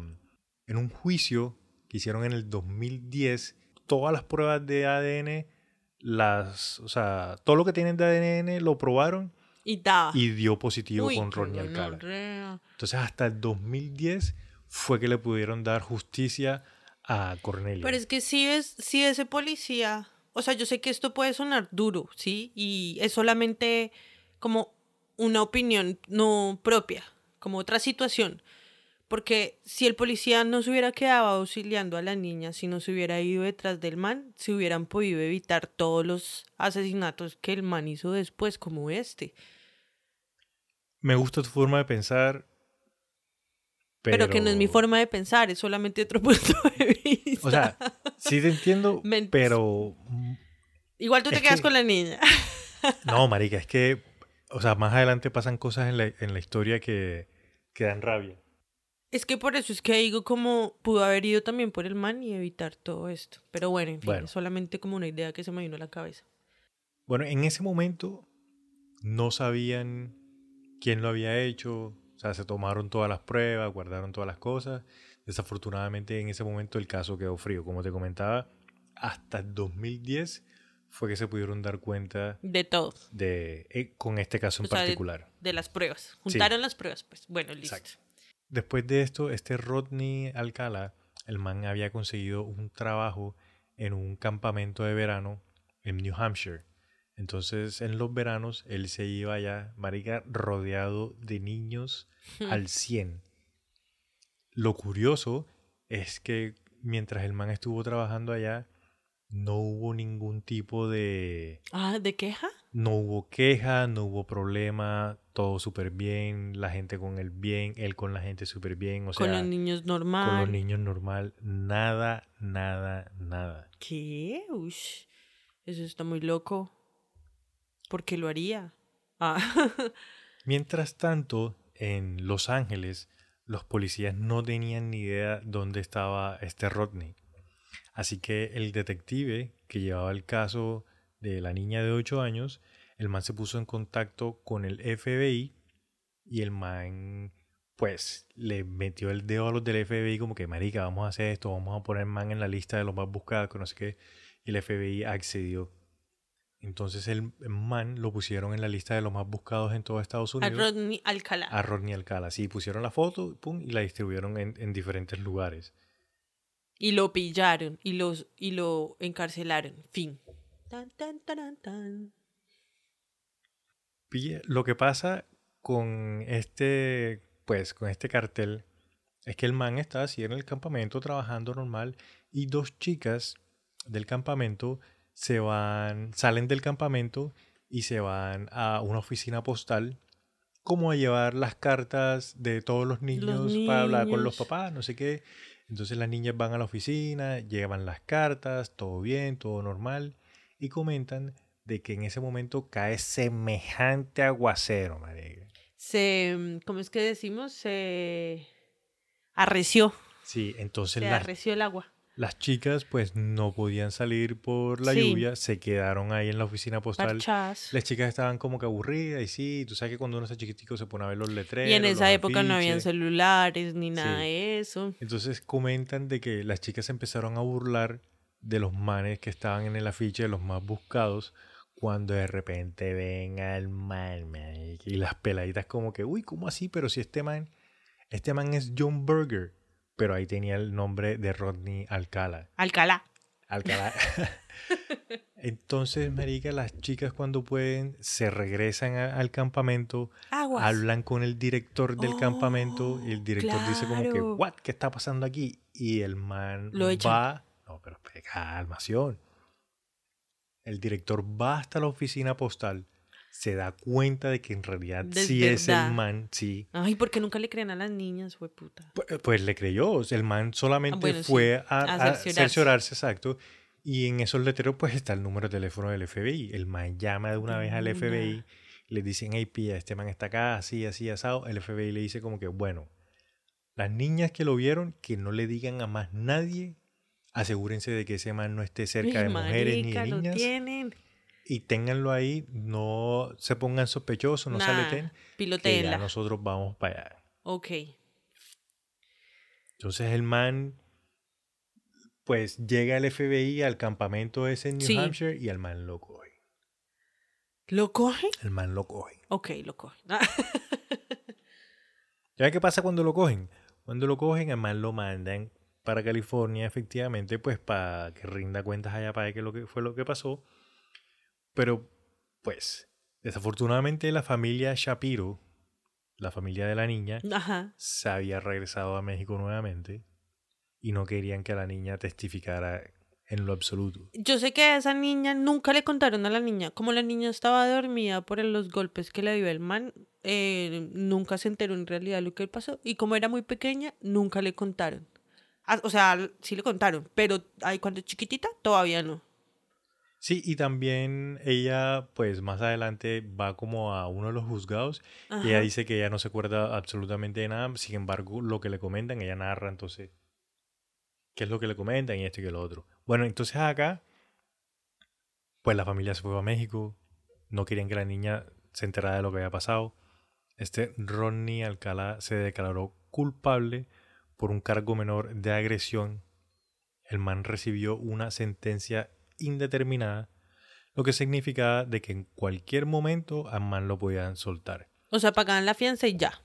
en un juicio que hicieron en el 2010, todas las pruebas de ADN las, o sea, todo lo que tienen de ADN lo probaron Y y dio positivo Uy, con Rodney Alcala. Entonces hasta el 2010 fue que le pudieron dar justicia a Cornelia. Pero es que si es, si ese policía, o sea, yo sé que esto puede sonar duro, ¿sí? Y es solamente como una opinión no propia, como otra situación. Porque si el policía no se hubiera quedado auxiliando a la niña, si no se hubiera ido detrás del man, se hubieran podido evitar todos los asesinatos que el man hizo después, como este. Me gusta tu forma de pensar. Pero, Pero, que no es mi forma de pensar, es solamente otro <laughs> punto de vista. O sea, sí te entiendo, <laughs> pero Igual tú te es quedas que- con la niña. <laughs> no, marica, es que, o sea, más adelante pasan cosas en la, en la historia que, que dan rabia. Es que por eso es que digo como pudo haber ido también por el man y evitar todo esto. Pero bueno, en fin, Bueno. solamente como una idea que se me vino a la cabeza. Bueno, en ese momento no sabían quién lo había hecho, o sea, se tomaron todas las pruebas, guardaron todas las cosas. Desafortunadamente en ese momento el caso quedó frío. Como te comentaba, hasta el 2010 fue que se pudieron dar cuenta De todo. de eh, con este caso en O sea, de- particular. De las pruebas. Juntaron las pruebas, pues. Bueno, listo. Exacto. Después de esto, este Rodney Alcala, el man había conseguido un trabajo en un campamento de verano en New Hampshire. Entonces, en los veranos, él se iba allá, marica, rodeado de niños al 100. Lo curioso es que mientras el man estuvo trabajando allá, no hubo ningún tipo de... Ah, ¿de queja? No hubo queja, no hubo problema, todo súper bien, la gente con él bien, él con la gente súper bien, o sea, con los niños normal. con los niños normal, nada, nada, nada. ¿Qué? Ush, eso está muy loco. ¿Por qué lo haría? Ah, <laughs> Mientras tanto, en Los Ángeles, los policías no tenían ni idea dónde estaba este Rodney. Así que el detective que llevaba el caso de la niña de 8 años, el man se puso en contacto con el FBI y el man pues le metió el dedo a los del FBI como que marica, vamos a hacer esto, vamos a poner man en la lista de los más buscados, no sé qué, y el FBI accedió. Entonces el man lo pusieron en la lista de los más buscados en todo Estados A Unidos. Rodney Alcalá. A Rodney Alcala. Sí, pusieron la foto pum, y la distribuyeron en, en diferentes lugares. Y lo pillaron y, los, y lo encarcelaron. Fin. Tan, tan, tan. Pille- Lo que pasa con este, pues, con este cartel es que el man está así en el campamento trabajando normal y dos chicas del campamento se van, salen del campamento y se van a una oficina postal como a llevar las cartas de todos los niños, para hablar con los papás, no sé qué. Entonces las niñas van a la oficina, llevan las cartas, todo bien, todo normal y comentan de que en ese momento cae semejante aguacero, marica. Se, ¿cómo es que decimos? Se arreció. Sí, entonces Se arreció el agua. Las chicas pues no podían salir por la Sí. lluvia, se quedaron ahí en la oficina postal. Las chicas estaban como que aburridas y sí, tú sabes que cuando uno está chiquitico se pone a ver los letreros. Y en esa época no habían celulares ni nada Sí. de eso. Entonces comentan de que las chicas se empezaron a burlar de los manes que estaban en el afiche de los más buscados cuando de repente ven al man, y las peladitas como que, uy, ¿cómo así? Pero si este man, este man es John Berger, pero ahí tenía el nombre de Rodney Alcala. Alcalá. Alcalá. <laughs> Entonces, marica, las chicas cuando pueden se regresan a- al campamento, Aguas. hablan con el director del campamento y el director dice como que, what, ¿qué está pasando aquí? Y el man Lo va, no, pero calmación. El director va hasta la oficina postal, se da cuenta de que en realidad De sí es el man, sí. Ay, ¿por qué nunca le creen a las niñas, fue puta? Pu- Pues, le creyó, el man solamente Ah, bueno, fue a, a a cerciorarse. cerciorarse, exacto. Y en esos letreros pues está el número de teléfono del FBI. El man llama de una vez al una. FBI, le dicen, hey, pilla, este man está acá, así, así, asado. El FBI le dice como que, bueno, las niñas que lo vieron, que no le digan a más nadie, asegúrense de que ese man no esté cerca de mujeres ni de lo niñas. tienen. Y ténganlo ahí, no se pongan sospechosos, no Nah, aleten, que ya nosotros vamos para allá. Ok. Entonces el man, pues llega el FBI al campamento ese en New Sí. Hampshire y el man lo coge. ¿Lo coge? El man lo coge. Ok, lo coge. <laughs> ¿Ya qué pasa cuando lo cogen? Cuando lo cogen, el man lo mandan para California, efectivamente, pues para que rinda cuentas allá para ver qué lo que fue lo que pasó. Pero, pues, desafortunadamente la familia Shapiro, la familia de la niña, Ajá. se había regresado a México nuevamente y no querían que la niña testificara en lo absoluto. Yo sé que a esa niña nunca le contaron a la niña. Como la niña estaba dormida por los golpes que le dio el man, eh, nunca se enteró en realidad lo que pasó. Y como era muy pequeña, nunca le contaron. Ah, O sea, sí le contaron, pero ahí cuando es chiquitita, todavía no. Sí, y también ella, pues más adelante va como a uno de los juzgados y ella dice que ella no se acuerda absolutamente de nada, sin embargo, lo que le comentan, ella narra entonces qué es lo que le comentan y esto y que lo otro. Bueno, entonces acá, pues la familia se fue a México, no querían que la niña se enterara de lo que había pasado. Este Ronnie Alcalá se declaró culpable por un cargo menor de agresión. El man recibió una sentencia indeterminada, lo que significaba de que en cualquier momento al man lo podían soltar. O sea, pagaban la fianza y ya.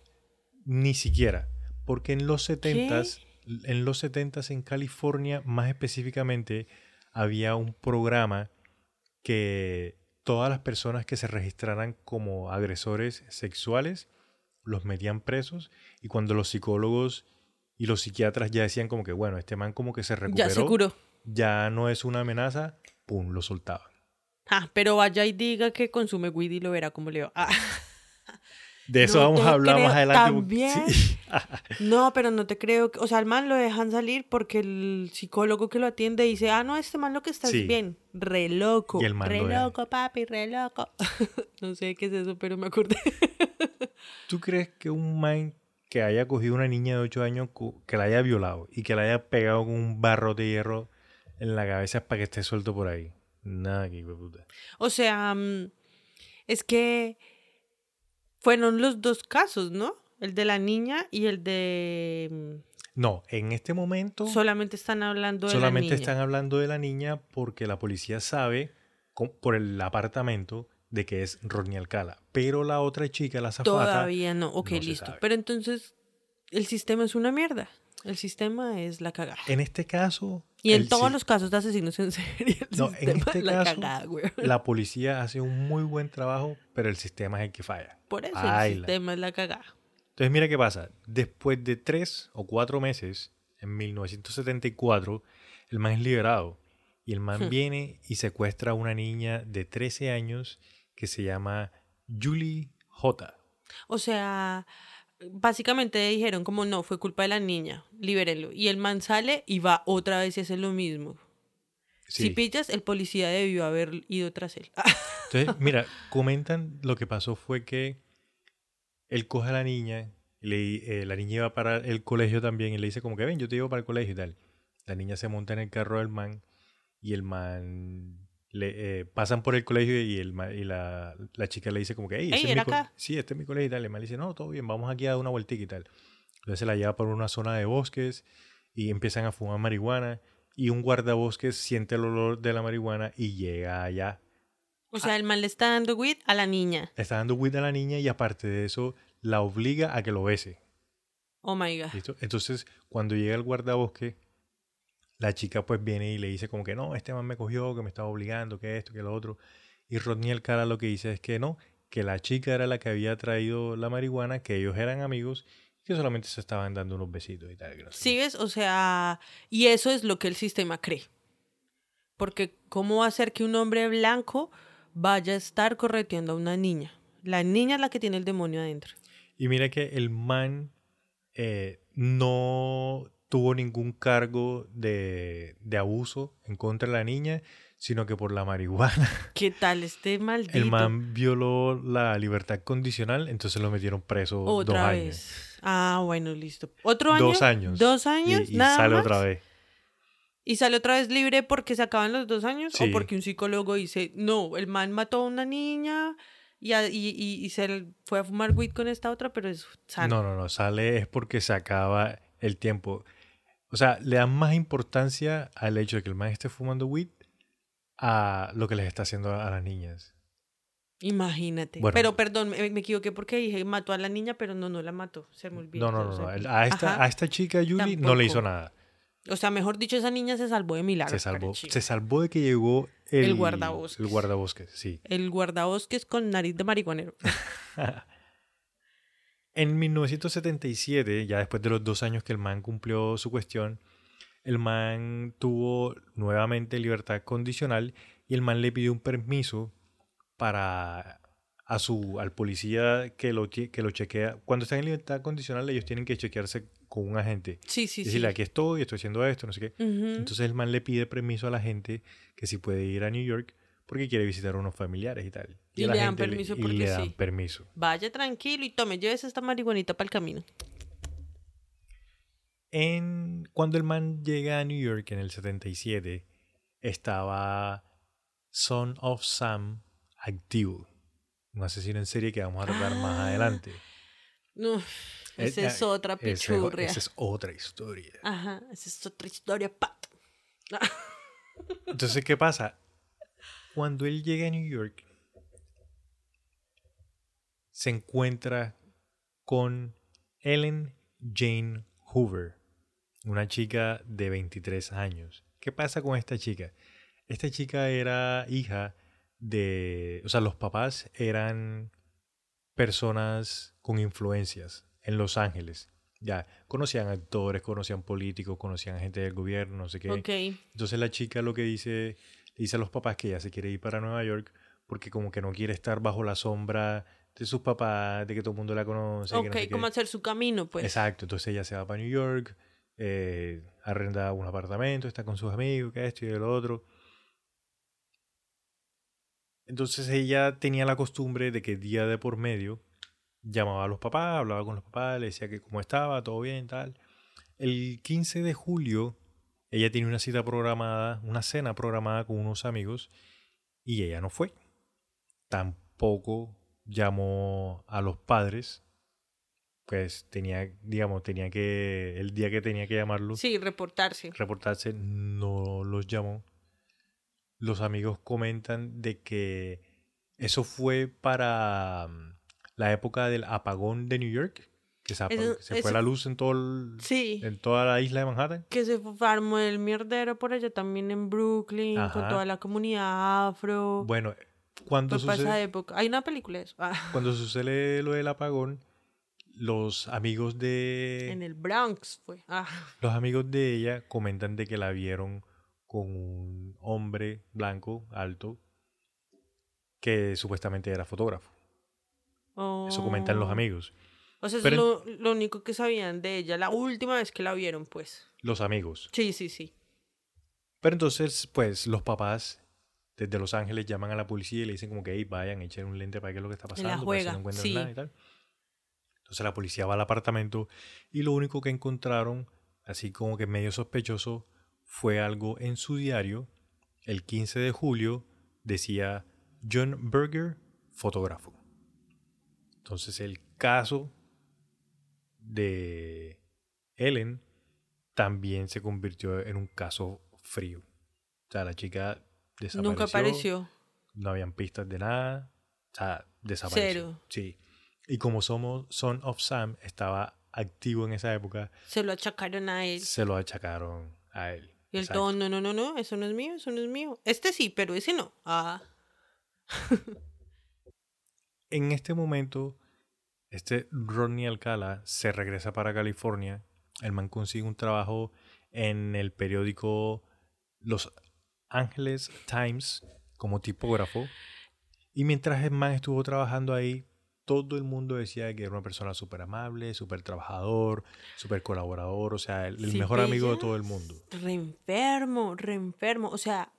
Ni siquiera, porque en los 70s, en los 70s en California, más específicamente, había un programa que todas las personas que se registraran como agresores sexuales los metían presos y cuando los psicólogos y los psiquiatras ya decían como que bueno, este man como que se recuperó, Ya se curó. Ya no es una amenaza, pum, lo soltaban. Ah, pero vaya y diga que consume weed y lo verá como le va. Ah. <laughs> De eso No vamos a hablar creo, más adelante. ¿también? sí. <laughs> No, pero no te creo. que- O sea, al man lo dejan salir porque el psicólogo que lo atiende dice, ah, no, este man lo que está Sí. es bien. Re loco. Y el man re lo loco, papi, re loco. <laughs> no sé qué es eso, pero me acordé. ¿Tú crees que un man que haya cogido una niña de 8 años que la haya violado y que la haya pegado con un barro de hierro en la cabeza es para que esté suelto por ahí? Nada, que puta. o sea, mm, es que fueron los dos casos, ¿no? El de la niña y el de... mm, No, en este momento Solamente están hablando de solamente la niña. están hablando de la niña porque la policía sabe por el apartamento de que es Rodney Alcala. Pero la otra chica, la zafata, Todavía no. Ok, no listo. Pero entonces, el sistema es una mierda. El sistema es la cagada. en este caso... Y en el todos si- los casos de asesinos en serie, el No, en sistema este es la caso, cagada, güey. La policía hace un muy buen trabajo, pero el sistema es el que falla. Por eso el Baila. sistema es la cagada. Entonces mira qué pasa. Después de tres o cuatro meses, en 1974, el man es liberado. Y el man Hmm. viene y secuestra a una niña de 13 años que se llama Julie J. O sea, básicamente dijeron como no, fue culpa de la niña, libérenlo. Y el man sale y va otra vez y hace lo mismo. Sí. Si pillas, el policía debió haber ido tras él. <laughs> Entonces, mira, comentan lo que pasó fue que él coge a la niña, le, eh, la niña iba para el colegio también y le dice como que ven, yo te llevo para el colegio y tal. La niña se monta en el carro del man y el man le eh, pasan por el colegio y el y la, la chica le dice como que hey, Ey, ese es mi ¿era co- acá? sí, este es mi colegio y tal. El man le dice, no, todo bien, vamos aquí a dar una vueltica y tal. Entonces se la lleva por una zona de bosques y empiezan a fumar marihuana y un guardabosques siente el olor de la marihuana y llega allá O sea, el man le está dando weed a la niña. está dando weed a la niña y aparte de eso la obliga a que lo bese. Oh my god. ¿listo? Entonces, cuando llega el guardabosque, la chica pues viene y le dice como que no, este man me cogió, que me estaba obligando, que esto, que lo otro. Y Rodney Alcala lo que dice es que no, que la chica era la que había traído la marihuana, que ellos eran amigos y que solamente se estaban dando unos besitos y tal. que no sé qué. ¿Sigues? O sea, y eso es lo que el sistema cree. Porque ¿cómo va a ser que un hombre blanco vaya a estar correteando a una niña? La niña es la que tiene el demonio adentro. Y mira que el man eh, no tuvo ningún cargo de, de abuso en contra de la niña, sino que por la marihuana. <laughs> ¿Qué tal este maldito? El man violó la libertad condicional, entonces lo metieron preso dos años. Ah, bueno, listo. ¿Otro año? Dos años. ¿Dos años? Y, y nada sale más? otra vez. ¿Y sale otra vez libre porque se acaban los dos años? Sí. ¿O porque un psicólogo dice, no, el man mató a una niña y, a- y, y- y se fue a fumar weed con esta otra, pero es sano? No, no, no, sale es porque se acaba el tiempo. O sea, le dan más importancia al hecho de que el man esté fumando weed a lo que les está haciendo a, las niñas. Imagínate. Bueno. pero perdón, me, me equivoqué porque dije mató a la niña, pero no, no la mató. Se me olvidó. No, no, no, A esta, ajá. a esta chica, Julie, no le hizo Tampoco. nada. O sea, mejor dicho, esa niña se salvó de milagro. Se salvó, se salvó de que llegó el, El guardabosques. El guardabosques, sí. El guardabosques con nariz de marihuanero. <laughs> En 1977, ya después de los dos años que el man cumplió su cuestión, el man tuvo nuevamente libertad condicional y el man le pidió un permiso para a su al policía que lo que lo chequea. Cuando están en libertad condicional, ellos tienen que chequearse con un agente. Sí, sí, sí. Decirle, aquí estoy, estoy haciendo esto, no sé qué. Entonces el man le pide permiso a la gente que si puede ir a New York porque quiere visitar a unos familiares y tal. Y le dan permiso y porque le dan sí. permiso. Vaya tranquilo y tome, lleves esta marihuanita para el camino. En, cuando el man llega a New York en el 77, estaba Son of Sam activo. Un asesino en serie que vamos a tratar más Ah. adelante. No, esa Eh, es otra Esa es- pichurria. Esa es otra historia. Ajá, esa es otra historia, Pat. Entonces, ¿qué pasa? Cuando él llega a New York, se encuentra con Ellen Jane Hoover, una chica de 23 años. ¿Qué pasa con esta chica? Esta chica era hija de, o sea, los papás eran personas con influencias en Los Ángeles. Ya, conocían actores, conocían políticos, conocían gente del gobierno, no sé qué. Ok. Entonces la chica lo que dice, le dice a los papás que ella se quiere ir para Nueva York porque como que no quiere estar bajo la sombra de sus papás, de que todo el mundo la conoce. que no Ok, qué. como hacer su camino, pues. Exacto, entonces ella se va para New York, eh, arrenda un apartamento, está con sus amigos, que esto y lo otro. Entonces ella tenía la costumbre de que día de por medio llamaba a los papás, hablaba con los papás, le decía que cómo estaba, todo bien, tal. El 15 de julio ella tiene una cita programada, una cena programada con unos amigos y ella no fue. Tampoco llamó a los padres. Pues tenía, digamos, tenía que, el día que tenía que llamarlos, Sí, reportarse. reportarse, no los llamó. los amigos comentan de que eso fue para mm, la época del apagón de New York, que se, fue la luz en, todo el- Sí. en toda la isla de Manhattan. Que se armó el mierdero por allá también en Brooklyn, con toda la comunidad afro. Bueno, cuando esa sucede, época. Hay una película de eso. Ah, cuando sucede lo del apagón, los amigos de en el Bronx fue. Ah, los amigos de ella comentan de que la vieron con un hombre blanco alto que supuestamente era fotógrafo. Eso comentan los oh. amigos. O sea, eso Pero- es lo, lo único que sabían de ella, la última vez que la vieron, pues. Los amigos. Sí, sí, sí. Pero entonces, pues, los papás desde Los Ángeles llaman a la policía y le dicen como que, hey, vayan, echen un lente para ver qué es lo que está la pasando. para si juega, no sí. nada y tal. Entonces la policía va al apartamento y lo único que encontraron, así como que medio sospechoso, fue algo en su diario. El 15 de julio decía John Berger, fotógrafo. Entonces el caso de Ellen también se convirtió en un caso frío. O sea, la chica desapareció. Nunca apareció. No habían pistas de nada. O sea, desapareció. Cero. Sí. Y como somos Son of Sam estaba activo en esa época, Se lo achacaron a él. se lo achacaron a él. Y el todo, no, no, no, no, eso no es mío, eso no es mío. Este sí, pero ese no. Ah, <laughs> En este momento, este Rodney Alcala se regresa para California. El man consigue un trabajo en el periódico Los Angeles Times como tipógrafo. Y mientras el man estuvo trabajando ahí, todo el mundo decía que era una persona súper amable, súper trabajador, súper colaborador, o sea, el, el Sí, mejor amigo de todo el mundo. re enfermo, re enfermo. O sea,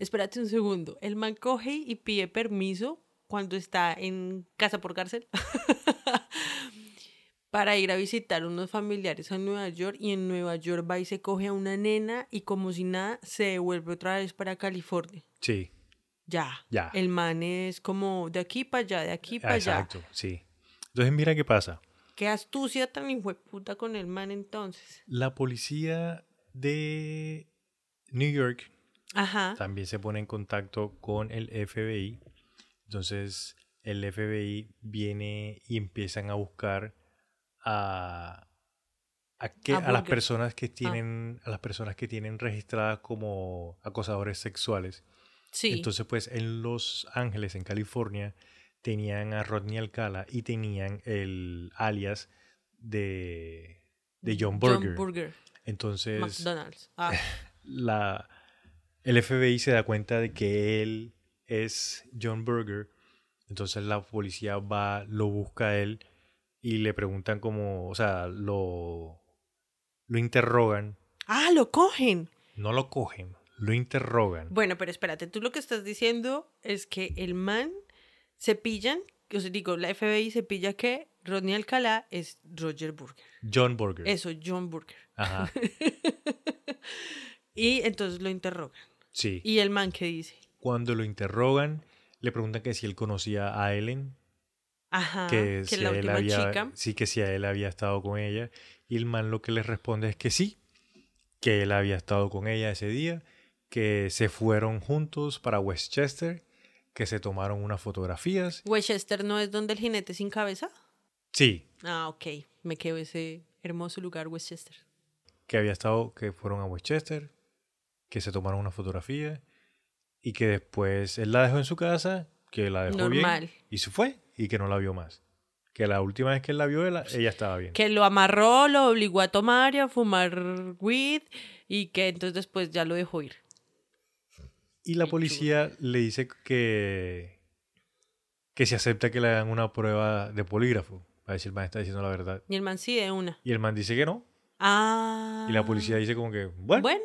espérate un segundo. El man coge y pide permiso cuando está en casa por cárcel <laughs> para ir a visitar unos familiares a Nueva York y en Nueva York va y se coge a una nena y como si nada se devuelve otra vez para California. Sí, Ya. Ya. El man es como de aquí para allá, de aquí para allá. exacto, sí. Entonces mira qué pasa. Qué astucia tan hijueputa con el man entonces. La policía de New York Ajá. también se pone en contacto con el FBI. Entonces el FBI viene y empiezan a buscar a, a, que- A a las personas que tienen a las personas que tienen registradas como acosadores sexuales. Sí. Entonces pues en Los Ángeles, en California, tenían a Rodney Alcala y tenían el alias de, de John Burger. John Burger. Entonces McDonald's. Ah. <laughs> la, el FBI se da cuenta de que él es John Berger. Entonces la policía va, lo busca a él y le preguntan como, o sea, lo, lo interrogan. ah, lo cogen. No lo cogen, lo interrogan. Bueno, pero espérate, tú lo que estás diciendo es que el man se pillan, o sea, digo, la FBI se pilla que Rodney Alcalá es Roger Burger. John Berger. Eso, John Burger. Ajá, <laughs> Y entonces lo interrogan. sí. ¿Y el man qué dice? Cuando lo interrogan, le preguntan que si él conocía a Ellen, Ajá, que, que si la él había, chica. sí que si a él había estado con ella y el man lo que les responde es que sí, que él había estado con ella ese día, que se fueron juntos para Westchester, que se tomaron unas fotografías. Westchester no es donde el jinete sin cabeza. Sí, Ah, ok. Me quedo ese hermoso lugar, Westchester. que había estado, que fueron a Westchester, que se tomaron una fotografía y que después él la dejó en su casa, que la dejó Normal. bien y se fue y que no la vio más. Que la última vez que él la vio, él- ella estaba bien. Que lo amarró, lo obligó a tomar y a fumar weed y que entonces después ya lo dejó ir. Y la policía le dice que, que se acepta que le hagan una prueba de polígrafo. A ver si el man está diciendo la verdad. Y el man sí de una. Y el man dice que no. Ah. Y la policía dice como que, bueno, Bueno,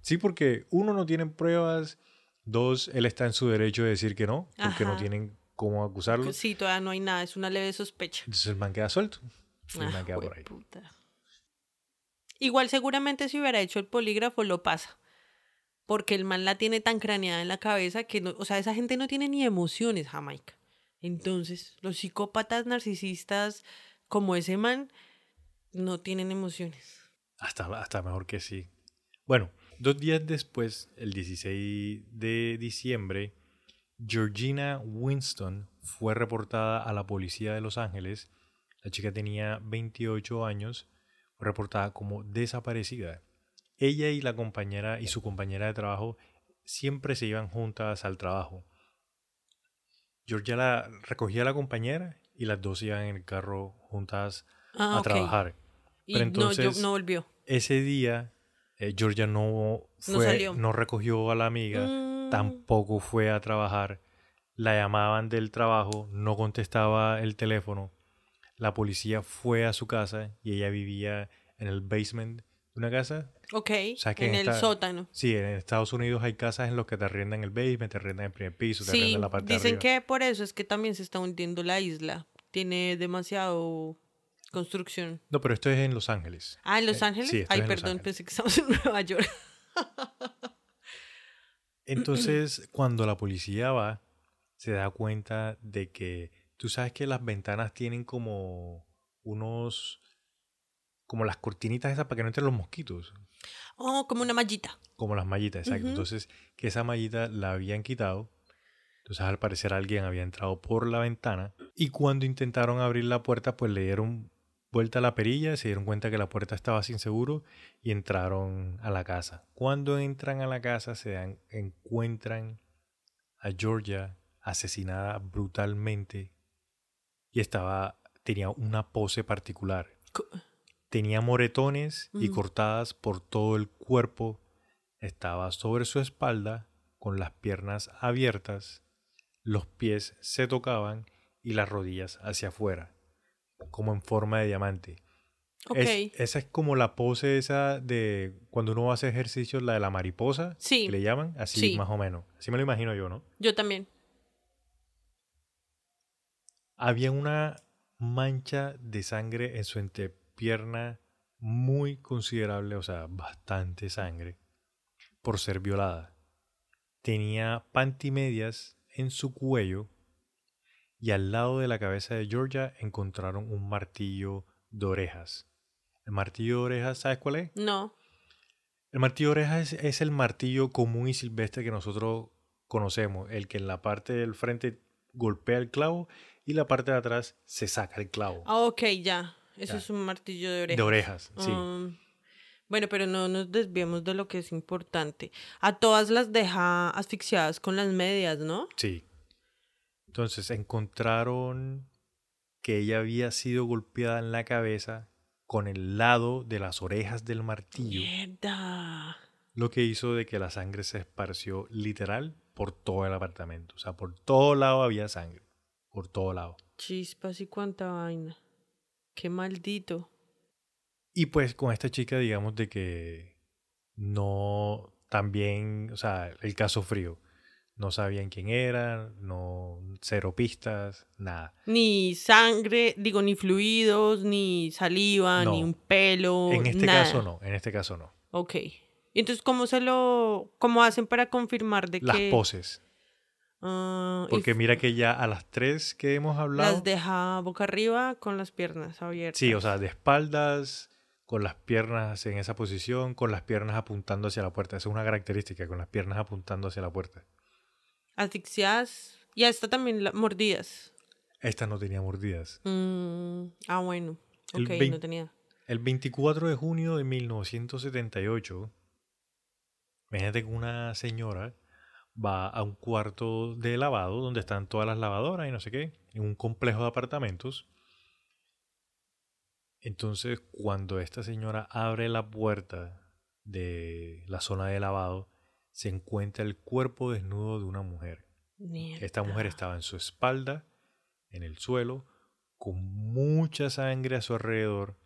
sí, porque uno, no tienen pruebas. Dos, él está en su derecho de decir que no, porque no tienen cómo acusarlo. sí, todavía no hay nada, es una leve sospecha. Entonces el man queda suelto. El Ah, man queda por ahí. Igual seguramente si hubiera hecho el polígrafo lo pasa. Porque el man la tiene tan craneada en la cabeza que no, o sea, esa gente no tiene ni emociones, Jamaica. Entonces, los psicópatas narcisistas como ese man no tienen emociones. Hasta, hasta mejor que sí. Bueno, Dos días después, el 16 de diciembre, Georgina Winston fue reportada a la policía de Los Ángeles. La chica tenía 28 años, fue reportada como desaparecida. Ella y la compañera y su compañera de trabajo siempre se iban juntas al trabajo. Georgia la recogía a la compañera y las dos iban en el carro juntas Ah, a trabajar. Y Pero no, yo- entonces- no volvió. Ese día, eh, Georgia no No fue, salió. no recogió a la amiga, Mm. tampoco fue a trabajar. La llamaban del trabajo, no contestaba el teléfono. La policía fue a su casa y ella vivía en el basement de una casa. Ok, O sea, que en en el sótano. Sí, en Estados Unidos hay casas en las que te arriendan el basement, te arriendan el primer piso, te Sí, arriendan la parte de dicen arriba. que por eso es que también se está hundiendo la isla. Tiene demasiado construcción. No, pero esto es en Los Ángeles. Ah, en Los Eh, Ángeles. sí, esto Ay, es en Los perdón, pensé que estamos en Nueva York. <laughs> <clears throat> Entonces, cuando la policía va, se da cuenta de que tú sabes que las ventanas tienen como unos como las cortinitas esas para que no entren los mosquitos, Oh, como una mallita. como las mallitas, exacto. Entonces, que esa mallita la habían quitado. Entonces, al parecer alguien había entrado por la ventana y cuando intentaron abrir la puerta, pues le dieron vuelta a la perilla, se dieron cuenta que la puerta estaba sin seguro y entraron a la casa. Cuando entran a la casa, se dan, encuentran a Georgia asesinada brutalmente y estaba tenía una pose particular. Tenía moretones y cortadas por todo el cuerpo. Estaba sobre su espalda con las piernas abiertas, los pies se tocaban y las rodillas hacia afuera, como en forma de diamante. Ok. Es- esa es como la pose esa de cuando uno hace ejercicio, la de la mariposa, Sí. que le llaman, así Sí. más o menos. Así me lo imagino yo, ¿no? Yo también. Había una mancha de sangre en su entrepierna muy considerable, o sea, bastante sangre, por ser violada. Tenía pantimedias en su cuello y al lado de la cabeza de Georgia encontraron un martillo de orejas. El martillo de orejas, ¿sabes cuál es? No. El martillo de orejas es, es el martillo común y silvestre que nosotros conocemos, el que en la parte del frente golpea el clavo y la parte de atrás se saca el clavo. Ah, ok, ya. Eso Ya. es un martillo de orejas. De orejas, sí. Um, bueno, pero no nos desviemos de lo que es importante. A todas las deja asfixiadas con las medias, ¿no? Sí. Entonces encontraron que ella había sido golpeada en la cabeza con el lado de las orejas del martillo, Mierda. lo que hizo de que la sangre se esparció literal por todo el apartamento. O sea, por todo lado había sangre. Por todo lado. Chispas y cuánta vaina. Qué maldito. Y pues con esta chica, digamos, de que no también, o sea, el caso frío. No sabían quién era, no, cero pistas, nada. Ni sangre, digo, ni fluidos, ni saliva, No. ni un pelo. en este nada. caso no, en este caso no. Ok. Y entonces, ¿cómo se lo. ¿Cómo hacen para confirmar de Las que. poses. Ah, Porque mira que ya a las tres que hemos hablado. Las deja boca arriba con las piernas abiertas. Sí, o sea, de espaldas, con las piernas en esa posición, con las piernas apuntando hacia la puerta. Esa es una característica, con las piernas apuntando hacia la puerta. Asfixiadas. Y hasta también la- mordidas. Esta no tenía mordidas. Mm, ah, bueno. El Ok, no tenía. El 24 de junio de 1978, imagínate que una señora va a un cuarto de lavado donde están todas las lavadoras y no sé qué, en un complejo de apartamentos. Entonces, cuando esta señora abre la puerta de la zona de lavado, se encuentra el cuerpo desnudo de una mujer. Esta mujer estaba en su espalda, en el suelo, con mucha sangre a su alrededor.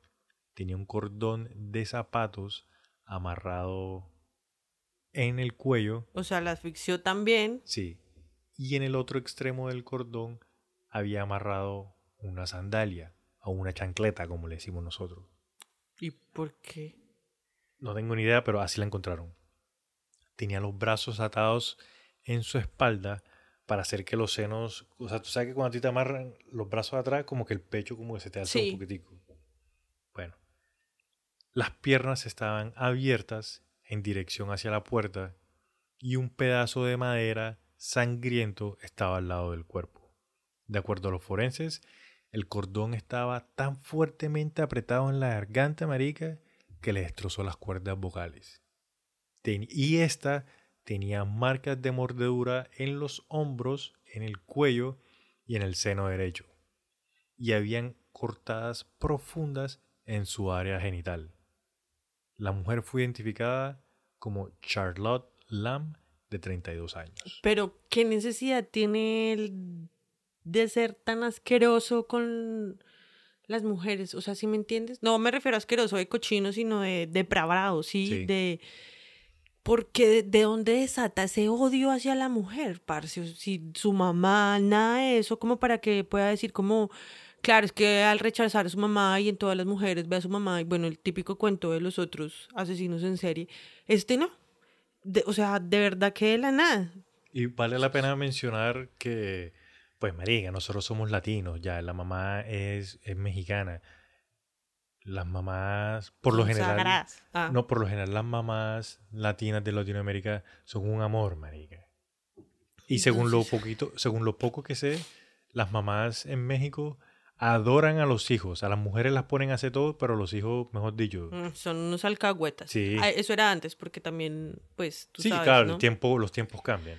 Tenía un cordón de zapatos amarrado en el cuello, O sea, la asfixió también. sí. Y en el otro extremo del cordón había amarrado una sandalia o una chancleta, como le decimos nosotros. ¿Y por qué? No tengo ni idea, pero así la encontraron. Tenía los brazos atados en su espalda para hacer que los senos, o sea, tú sabes que cuando a ti te amarran los brazos atrás, como que el pecho como que se te Sí. un poquitico. Bueno, las piernas estaban abiertas en dirección hacia la puerta y un pedazo de madera sangriento estaba al lado del cuerpo. De acuerdo a los forenses, el cordón estaba tan fuertemente apretado en la garganta marica que le destrozó las cuerdas vocales. Y esta tenía marcas de mordedura en los hombros, en el cuello y en el seno derecho. Y habían cortadas profundas en su área genital. La mujer fue identificada como Charlotte Lamb, de 32 años. Pero, ¿qué necesidad tiene él de ser tan asqueroso con las mujeres? O sea, ¿sí me entiendes? No me refiero a asqueroso de cochino, sino de depravado, ¿sí? De... Porque de, dónde desata ese odio hacia la mujer, parce? Si su mamá, nada de eso, como para que pueda decir como... Claro, es que al rechazar a su mamá y en todas las mujeres ve a su mamá, y bueno, el típico cuento de los otros asesinos en serie, este no, o sea, de verdad que de la nada. Y vale la pena mencionar que, pues, María, nosotros somos latinos, ya, la mamá es, es mexicana. Las mamás, por lo general, ah. no, por lo general las mamás latinas de Latinoamérica son un amor, marica. Y según lo poquito, según lo poco que sé, las mamás en México adoran a los hijos. A las mujeres las ponen a hacer todo, pero los hijos, mejor dicho. Mm, son unos alcahuetas. Sí. Ah, eso era antes, porque también, pues, tú sí, claro, el tiempo, los tiempos cambian.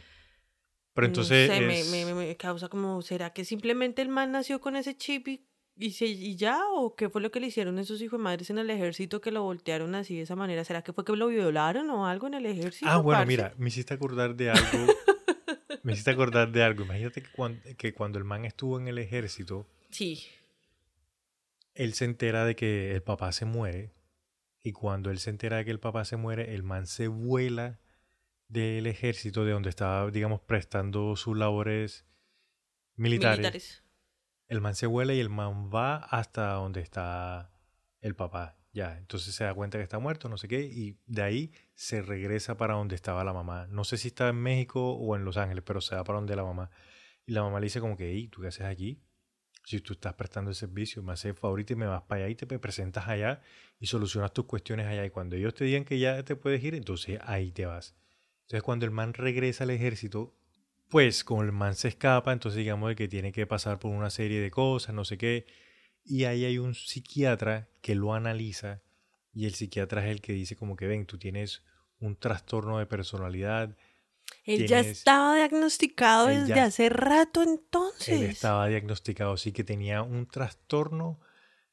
Pero entonces. me, me, causa como, ¿será que simplemente el man nació con ese chip y, y, ya? ¿O qué fue lo que le hicieron esos hijos de madres en el ejército que lo voltearon así de esa manera? ¿Será que fue que lo violaron o algo en el ejército? Ah, bueno, mira, me hiciste acordar de algo. <laughs> me hiciste acordar de algo. Imagínate que cuando, que cuando el man estuvo en el ejército Sí. Él se entera de que el papá se muere. Y cuando él se entera de que el papá se muere, el man se vuela del ejército de donde estaba, digamos, prestando sus labores militares. El man se vuela y el man va hasta donde está el papá. Ya, entonces se da cuenta que está muerto, no sé qué, y de ahí se regresa para donde estaba la mamá. No sé si está en México o en Los Ángeles, pero se va para donde la mamá. Y la mamá le dice como que, ¿y tú qué haces aquí? Si tú estás prestando el servicio, me haces favorito y me vas para allá y te presentas allá y solucionas tus cuestiones allá. Y cuando ellos te digan que ya te puedes ir, entonces ahí te vas. Entonces cuando el man regresa al ejército, pues como el man se escapa, entonces digamos que tiene que pasar por una serie de cosas, no sé qué. Y ahí hay un psiquiatra que lo analiza y el psiquiatra es el que dice como que ven, tú tienes un trastorno de personalidad, él ya estaba diagnosticado desde hace rato entonces. Él estaba diagnosticado, sí que tenía un trastorno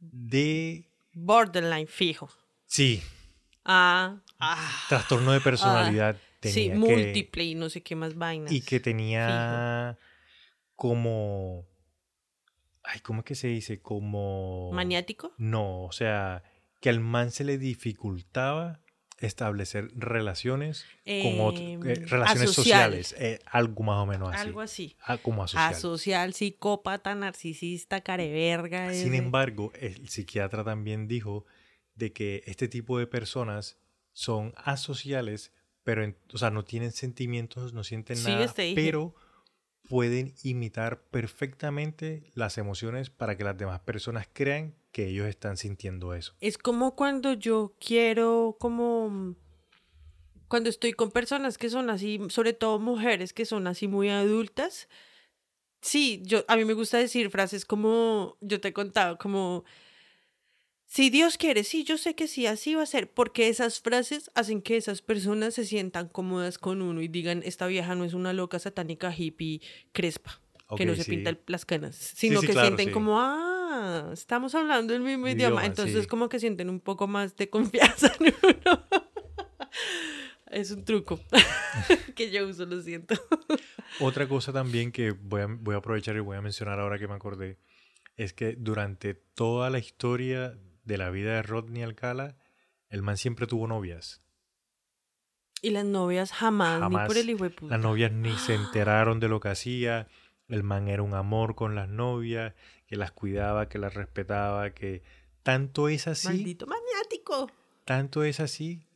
de... Borderline fijo. Sí. Ah. ah trastorno de personalidad. Ah, sí, múltiple y no sé qué más vainas. Y que tenía como... Ay, ¿cómo es que se dice? Como... ¿Maniático? No, o sea, que al man se le dificultaba establecer relaciones con otros, eh, em, relaciones sociales, eh, algo más o menos así. Algo así. Ah, como asocial. Asocial, psicópata, narcisista, careverga. Sin embargo, el psiquiatra también dijo de que este tipo de personas son asociales, pero o sea, no tienen sentimientos, no sienten nada, pero pueden imitar perfectamente las emociones para que las demás personas crean que ellos están sintiendo eso. Es como cuando yo quiero, como cuando estoy con personas que son así, sobre todo mujeres que son así muy adultas. Sí, yo a mí me gusta decir frases como yo te he contado, como si Dios quiere, sí, yo sé que sí, así va a ser, porque esas frases hacen que esas personas se sientan cómodas con uno y digan, esta vieja no es una loca satánica hippie crespa, que no se pinta las canas, sino que sienten como, ah, estamos hablando el mismo idioma, entonces como que sienten un poco más de confianza en uno. <laughs> es un truco <laughs> que yo uso, lo siento. Otra cosa también que voy a, voy a aprovechar y voy a mencionar ahora que me acordé, es que durante toda la historia de la vida de Rodney Alcala, el man siempre tuvo novias. Y las novias jamás, ni por el hijo de puta. Las novias ni se <gasps> enteraron de lo que hacía. El man era un amor con las novias que las cuidaba, que las respetaba, que tanto es así. Maldito maniático. Tanto es así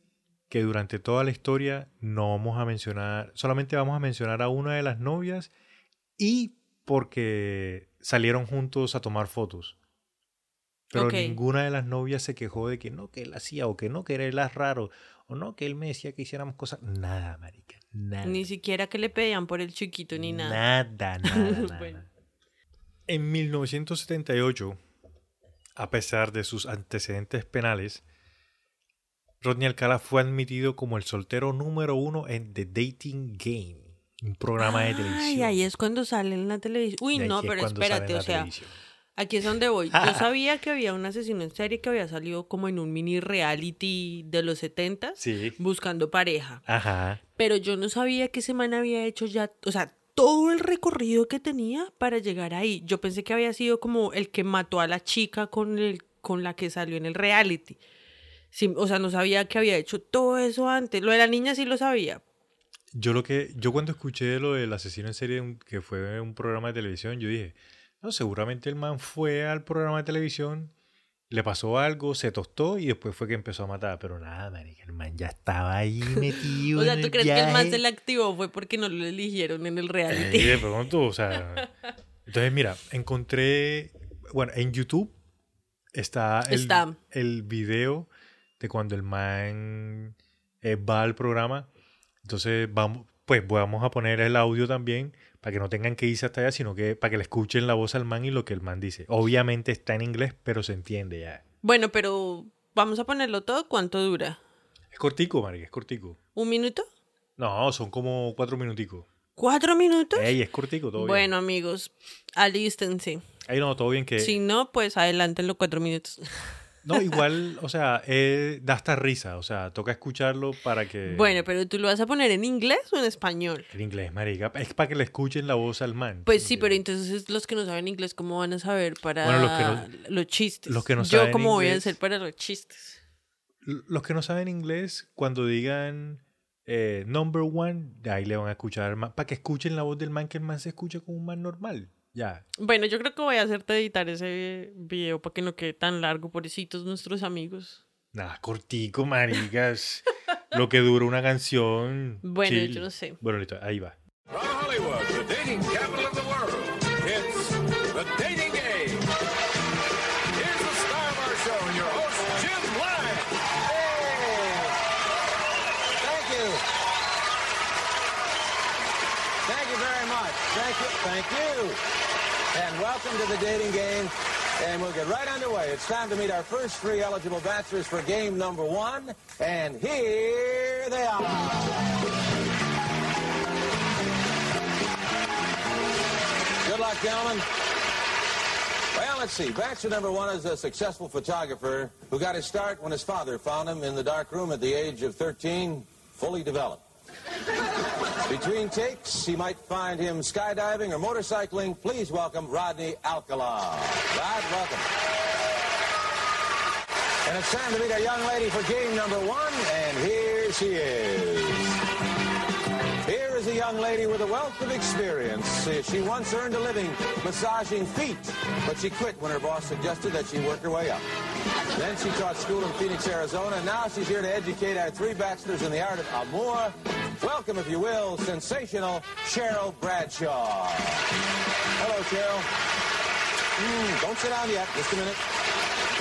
que durante toda la historia no vamos a mencionar, solamente vamos a mencionar a una de las novias y porque salieron juntos a tomar fotos. Pero ninguna de las novias se quejó de que no, que él hacía, o que no, que era él raro, o no, que él me decía que hiciéramos cosas. Nada, marica. Nada. Ni siquiera que le pedían por el chiquito ni nada. Nada, nada, <laughs> nada. Bueno. En 1978, a pesar de sus antecedentes penales, Rodney Alcala fue admitido como el soltero número uno en The Dating Game, un programa de televisión. Ay, ahí es cuando sale en la televisión. Uy, no, pero espérate, o sea, televisión. Aquí es donde voy. Yo <laughs> sabía que había un asesino en serie que había salido como en un mini reality de los 70 Sí. buscando pareja. Ajá. Pero yo no sabía que ese man había hecho ya, o sea, todo el recorrido que tenía para llegar ahí. Yo pensé que había sido como el que mató a la chica con, el, con la que salió en el reality. Sí, o sea, no sabía que había hecho todo eso antes. Lo de la niña sí lo sabía. Yo lo que, yo cuando escuché lo del asesino en serie, que fue un programa de televisión, yo dije, no, seguramente el man fue al programa de televisión, le pasó algo, se tostó y después fue que empezó a matar. Pero nada, marica, el man ya estaba ahí metido. <laughs> O sea, ¿tú crees que el man se le activó fue porque no lo eligieron en el Eh, reality? de pronto, o sea. Entonces, mira, encontré. Bueno, en YouTube está el, Está. el video de cuando el man eh, va al programa. Entonces, vamos, pues vamos a poner el audio también para que no tengan que irse hasta allá, sino que para que le escuchen la voz al man y lo que el man dice. Obviamente está en inglés, pero se entiende ya. Bueno, pero vamos a ponerlo todo. ¿Cuánto dura? Es cortico, María, es cortico. ¿Un minuto? No, son como cuatro minuticos. ¿Cuatro minutos? Ey, es cortico, todo Bueno, amigos, alístense. bien. Ahí no, todo bien que... Si no, pues adelanten los cuatro minutos. <laughs> No, igual, o sea, eh, da hasta risa, o sea, toca escucharlo para que... Bueno, pero tú lo vas a poner en inglés o en español. En inglés, marica, es para que le escuchen la voz al man. Pues sí, pero entonces los que no saben inglés, ¿cómo van a saber para Bueno, los que los chistes? los que no Yo, saben ¿cómo voy a inglés- hacer para los chistes? Los que no saben inglés, cuando digan eh, number one, ahí le van a escuchar, para que escuchen la voz del man, que el man se escucha como un man normal. Ya. Bueno, yo creo que voy a hacerte editar ese video para que no quede tan largo, pobrecitos nuestros amigos. Nada, cortico, maricas. <laughs> lo que dura una canción. Bueno, chill. yo no sé. Bueno, listo, ahí va. Welcome to the dating game. And we'll get right underway. It's time to meet our first three eligible bachelors for game number one. And here they are. Good luck, gentlemen. Well, let's see. Bachelor number one is a successful photographer who got his start when his father found him in the dark room at the age of 13, fully developed. Between takes, he might find him skydiving or motorcycling. Please welcome Rodney Alcala. Rod, welcome. And it's time to meet our young lady for game number one, and here she is. Here is a young lady with a wealth of experience. She once earned a living massaging feet, but she quit when her boss suggested that she work her way up. Then she taught school in Phoenix, Arizona, and now she's here to educate our three bachelors in the art of amour. Welcome, if you will, sensational Cheryl Bradshaw. Hello, Cheryl. Mm, don't sit down yet. Just a minute.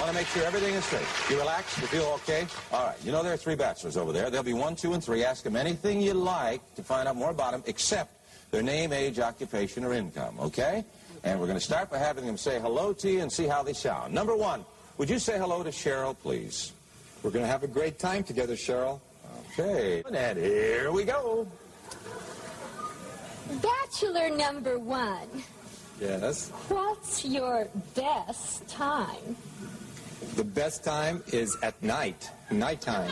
Want to make sure everything is straight. You relax? You feel okay? All right. You know there are three bachelors over there. There'll be one, two, and three. Ask them anything you like to find out more about them, except their name, age, occupation, or income. Okay? And we're going to start by having them say hello to you and see how they sound. Number one, would you say hello to Cheryl, please? We're going to have a great time together, Cheryl. Okay. And here we go. Bachelor number one, Yes. what's your best time? The best time is at night, nighttime,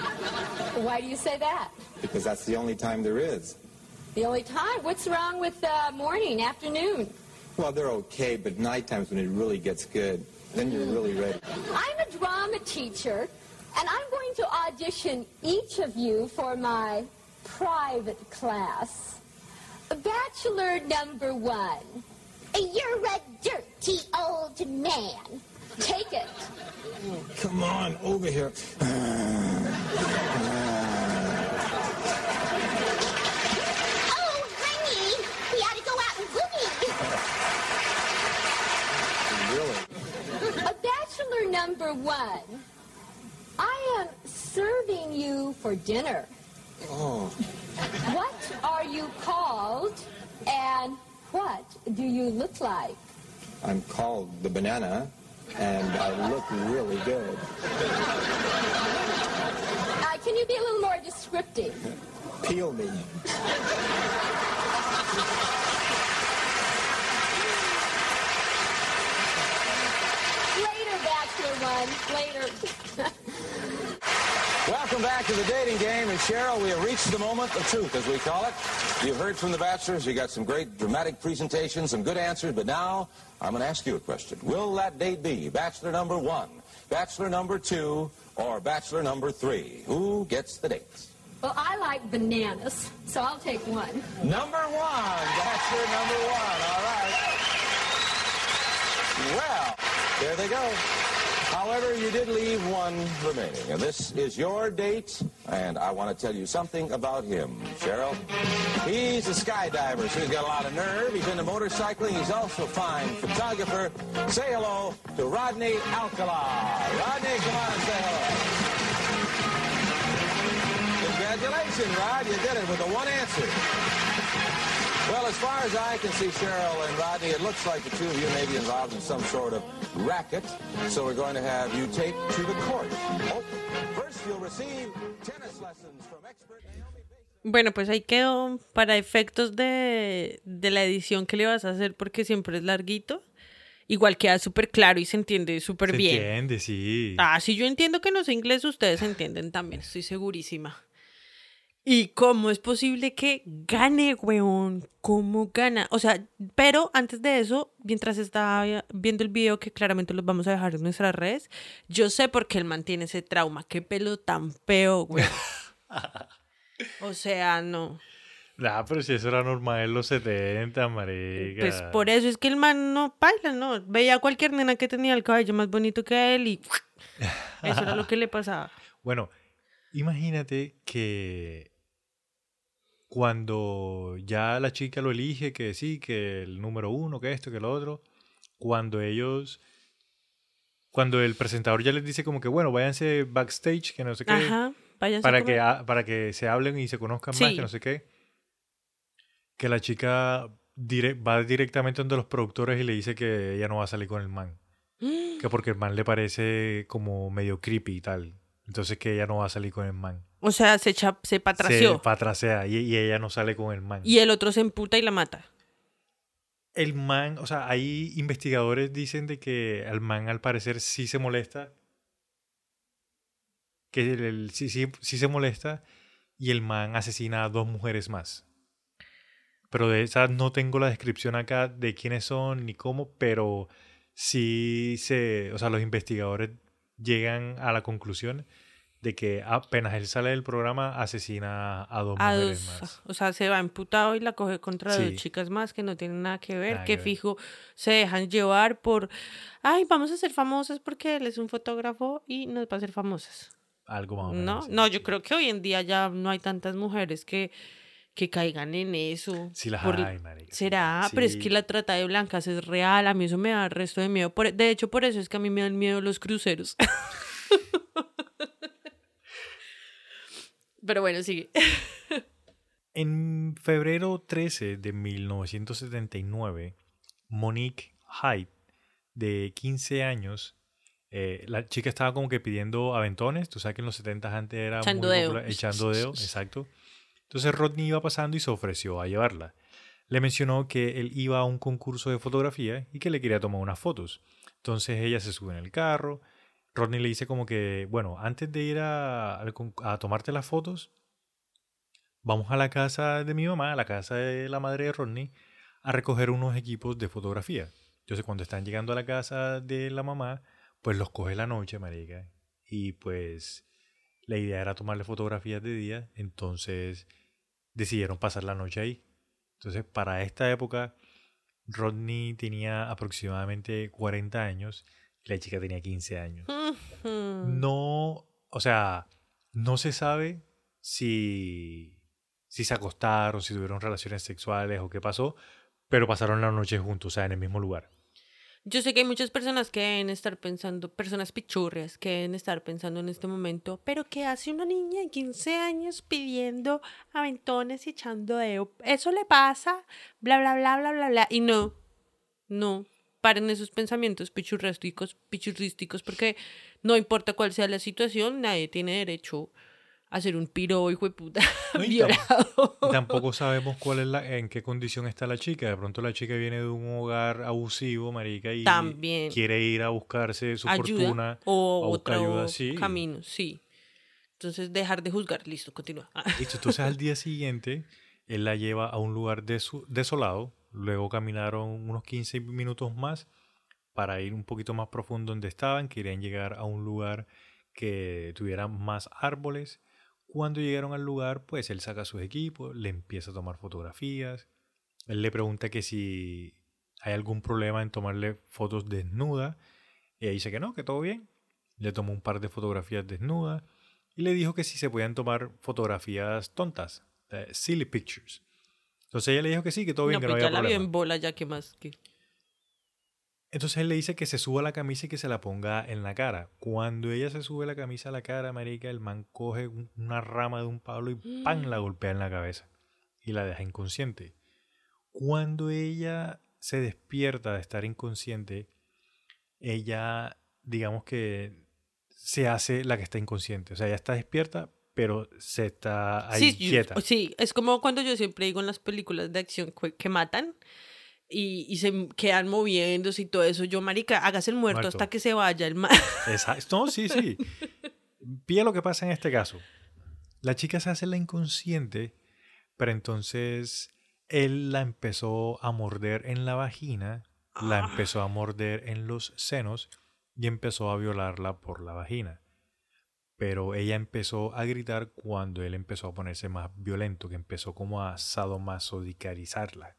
Why do you say that? because that's the only time there is. The only time? What's wrong with uh, morning, afternoon? Well, they're okay, but nighttime's when it really gets good. Then you're really ready. I'm a drama teacher, and I'm going to audition each of you for my private class. Bachelor number one. You're a dirty old man. Take it. Come on, over here. Oh, honey, we ought to go out and boogie. really? A bachelor number one. I am serving you for dinner. Oh, What are you called and what do you look like? I'm called the banana, and I look really good. Uh, can you be a little more descriptive? Peel me. Later, Bachelor One. Later. <laughs> Welcome back to the dating game. And Cheryl, we have reached the moment of truth, as we call it. You've heard from the bachelors. You got some great dramatic presentations, some good answers. But now I'm going to ask you a question. Will that date be bachelor number one, bachelor number two, or bachelor number three? Who gets the dates? well, I like bananas, so I'll take one. Number one, bachelor number one. All right. Well, there they go. However, you did leave one remaining, and this is your date, and I want to tell you something about him, Cheryl. He's a skydiver, so he's got a lot of nerve. He's into motorcycling. He's also a fine photographer. Say hello to Rodney Alcala. Rodney, come on and say hello. Congratulations, Rod. You did it with the one answer. Well, as far as I can see, Cheryl and Rodney, it looks like the two of you may be involved in some sort of racket. So we're going to have you take to the court. Oh, first, you'll receive tennis lessons from expert Naomi. Bueno, pues ahí quedó para efectos de, de la edición que le vas a hacer porque siempre es larguito. Igual queda súper claro y se entiende súper Se bien. entiende, sí. Ah, si yo entiendo que no sé inglés, ustedes entienden también, estoy segurísima. ¿Y cómo es posible que gane, weón? ¿Cómo gana? O sea, pero antes de eso, mientras estaba viendo el video, que claramente los vamos a dejar en nuestras redes, yo sé por qué él mantiene ese trauma. Qué pelo tan feo, weón. <laughs> O sea, no. Ah, pero si eso era normal en los 70, marica. Pues por eso es que el man no baila, ¿no? Veía a cualquier nena que tenía el cabello más bonito que él y <laughs> eso era lo que le pasaba. <laughs> Bueno, imagínate que cuando ya la chica lo elige, que sí, que el número uno, que esto, que lo otro, cuando ellos, cuando el presentador ya les dice como que, bueno, váyanse backstage, que no sé qué, Ajá, para que, para que se hablen y se conozcan más, Sí. que no sé qué, que la chica dire- va directamente donde los productores y le dice que ella no va a salir con el man. <gasps> Que porque el man le parece como medio creepy y tal. Entonces que ella no va a salir con el man. O sea, se, echa, se Se patració. patrasea y, y ella no sale con el man. Y el otro se emputa y la mata. El man, o sea, hay investigadores dicen de que al man al parecer sí se molesta. Que el, el- sí, sí, sí se molesta y el man asesina a dos mujeres más. Pero de esas no tengo la descripción acá de quiénes son ni cómo, pero sí se, o sea, los investigadores llegan a la conclusión de que apenas él sale del programa asesina a dos A mujeres dos, más. o sea, se va emputado y la coge contra Sí. dos chicas más que no tienen nada que ver, Nada que que ver. fijo se dejan llevar por, ay, vamos a ser famosas porque él es un fotógrafo y nos va a hacer famosas. Algo más o menos. No, no, yo creo que hoy en día ya no hay tantas mujeres que, que caigan en eso. Sí las por- hay, marica, sí. ¿Será? Pero es que la trata de blancas es real, a mí eso me da resto de miedo. Por- de hecho, por eso es que a mí me dan miedo los cruceros. <laughs> Pero bueno, sigue. <laughs> En febrero 13 de 1979, Monique Hyde, de 15 años, eh, la chica estaba como que pidiendo aventones. Tú sabes que en los 70 antes era Echando dedo. echando dedo, <laughs> exacto. Entonces Rodney iba pasando y se ofreció a llevarla. Le mencionó que él iba a un concurso de fotografía y que le quería tomar unas fotos. Entonces ella se sube en el carro. Rodney le dice como que, bueno, antes de ir a, a tomarte las fotos, vamos a la casa de mi mamá, a la casa de la madre de Rodney, a recoger unos equipos de fotografía. Entonces, cuando están llegando a la casa de la mamá, pues los coge la noche, marica. Y pues la idea era tomarle fotografías de día, entonces decidieron pasar la noche ahí. Entonces, para esta época, Rodney tenía aproximadamente 40 años y la chica tenía 15 años. No, o sea, no se sabe si, si se acostaron, si tuvieron relaciones sexuales o qué pasó, pero pasaron la noche juntos, o sea, en el mismo lugar. Yo sé que hay muchas personas que deben estar pensando, personas pichurrias que deben estar pensando en este momento, pero ¿qué hace una niña de 15 años pidiendo aventones y echando dedo? Eso le pasa, bla, bla, bla, bla, bla, bla. Y no, no, paren esos pensamientos pichurrísticos, pichurrísticos, porque no importa cuál sea la situación, nadie tiene derecho a ser un piro, hijo de puta, <laughs> No, y tam- violado. Y tampoco sabemos cuál es la, en qué condición está la chica. De pronto la chica viene de un hogar abusivo, marica, y También. quiere ir a buscarse su ayuda fortuna o a buscar otro ayuda, sí. camino, sí. Entonces, dejar de juzgar, listo, continúa. <laughs> Listo, entonces al día siguiente, él la lleva a un lugar desu- desolado. Luego caminaron unos 15 minutos más para ir un poquito más profundo donde estaban. Querían llegar a un lugar que tuviera más árboles. Cuando llegaron al lugar, pues él saca sus equipos, le empieza a tomar fotografías. Él le pregunta que si hay algún problema en tomarle fotos desnuda. Ella dice que no, que todo bien. Le tomó un par de fotografías desnudas y le dijo que si se podían tomar fotografías tontas, eh, silly pictures. Entonces ella le dijo que sí, que todo bien, no, que no pues ya había la problema. en bola, ya que más que. Entonces él le dice que se suba la camisa y que se la ponga en la cara. Cuando ella se sube la camisa a la cara, marica, el man coge un- una rama de un palo y ¡pam! la <gasps> golpea en la cabeza y la deja inconsciente. Cuando ella se despierta de estar inconsciente, ella, digamos que se hace la que está inconsciente. O sea, ella está despierta, pero se está ahí sí, yo- quieta. sí, es como cuando yo siempre digo en las películas de acción que matan y, y se quedan moviéndose y todo eso. Yo, marica, hágase el muerto, Muerto. hasta que se vaya el man. <laughs> Exacto. No, sí, sí. Pilla lo que pasa en este caso. La chica se hace la inconsciente, pero entonces él la empezó a morder en la vagina, la empezó a morder en los senos y empezó a violarla por la vagina. Pero ella empezó a gritar cuando él empezó a ponerse más violento, que empezó como a sadomasocarizarla.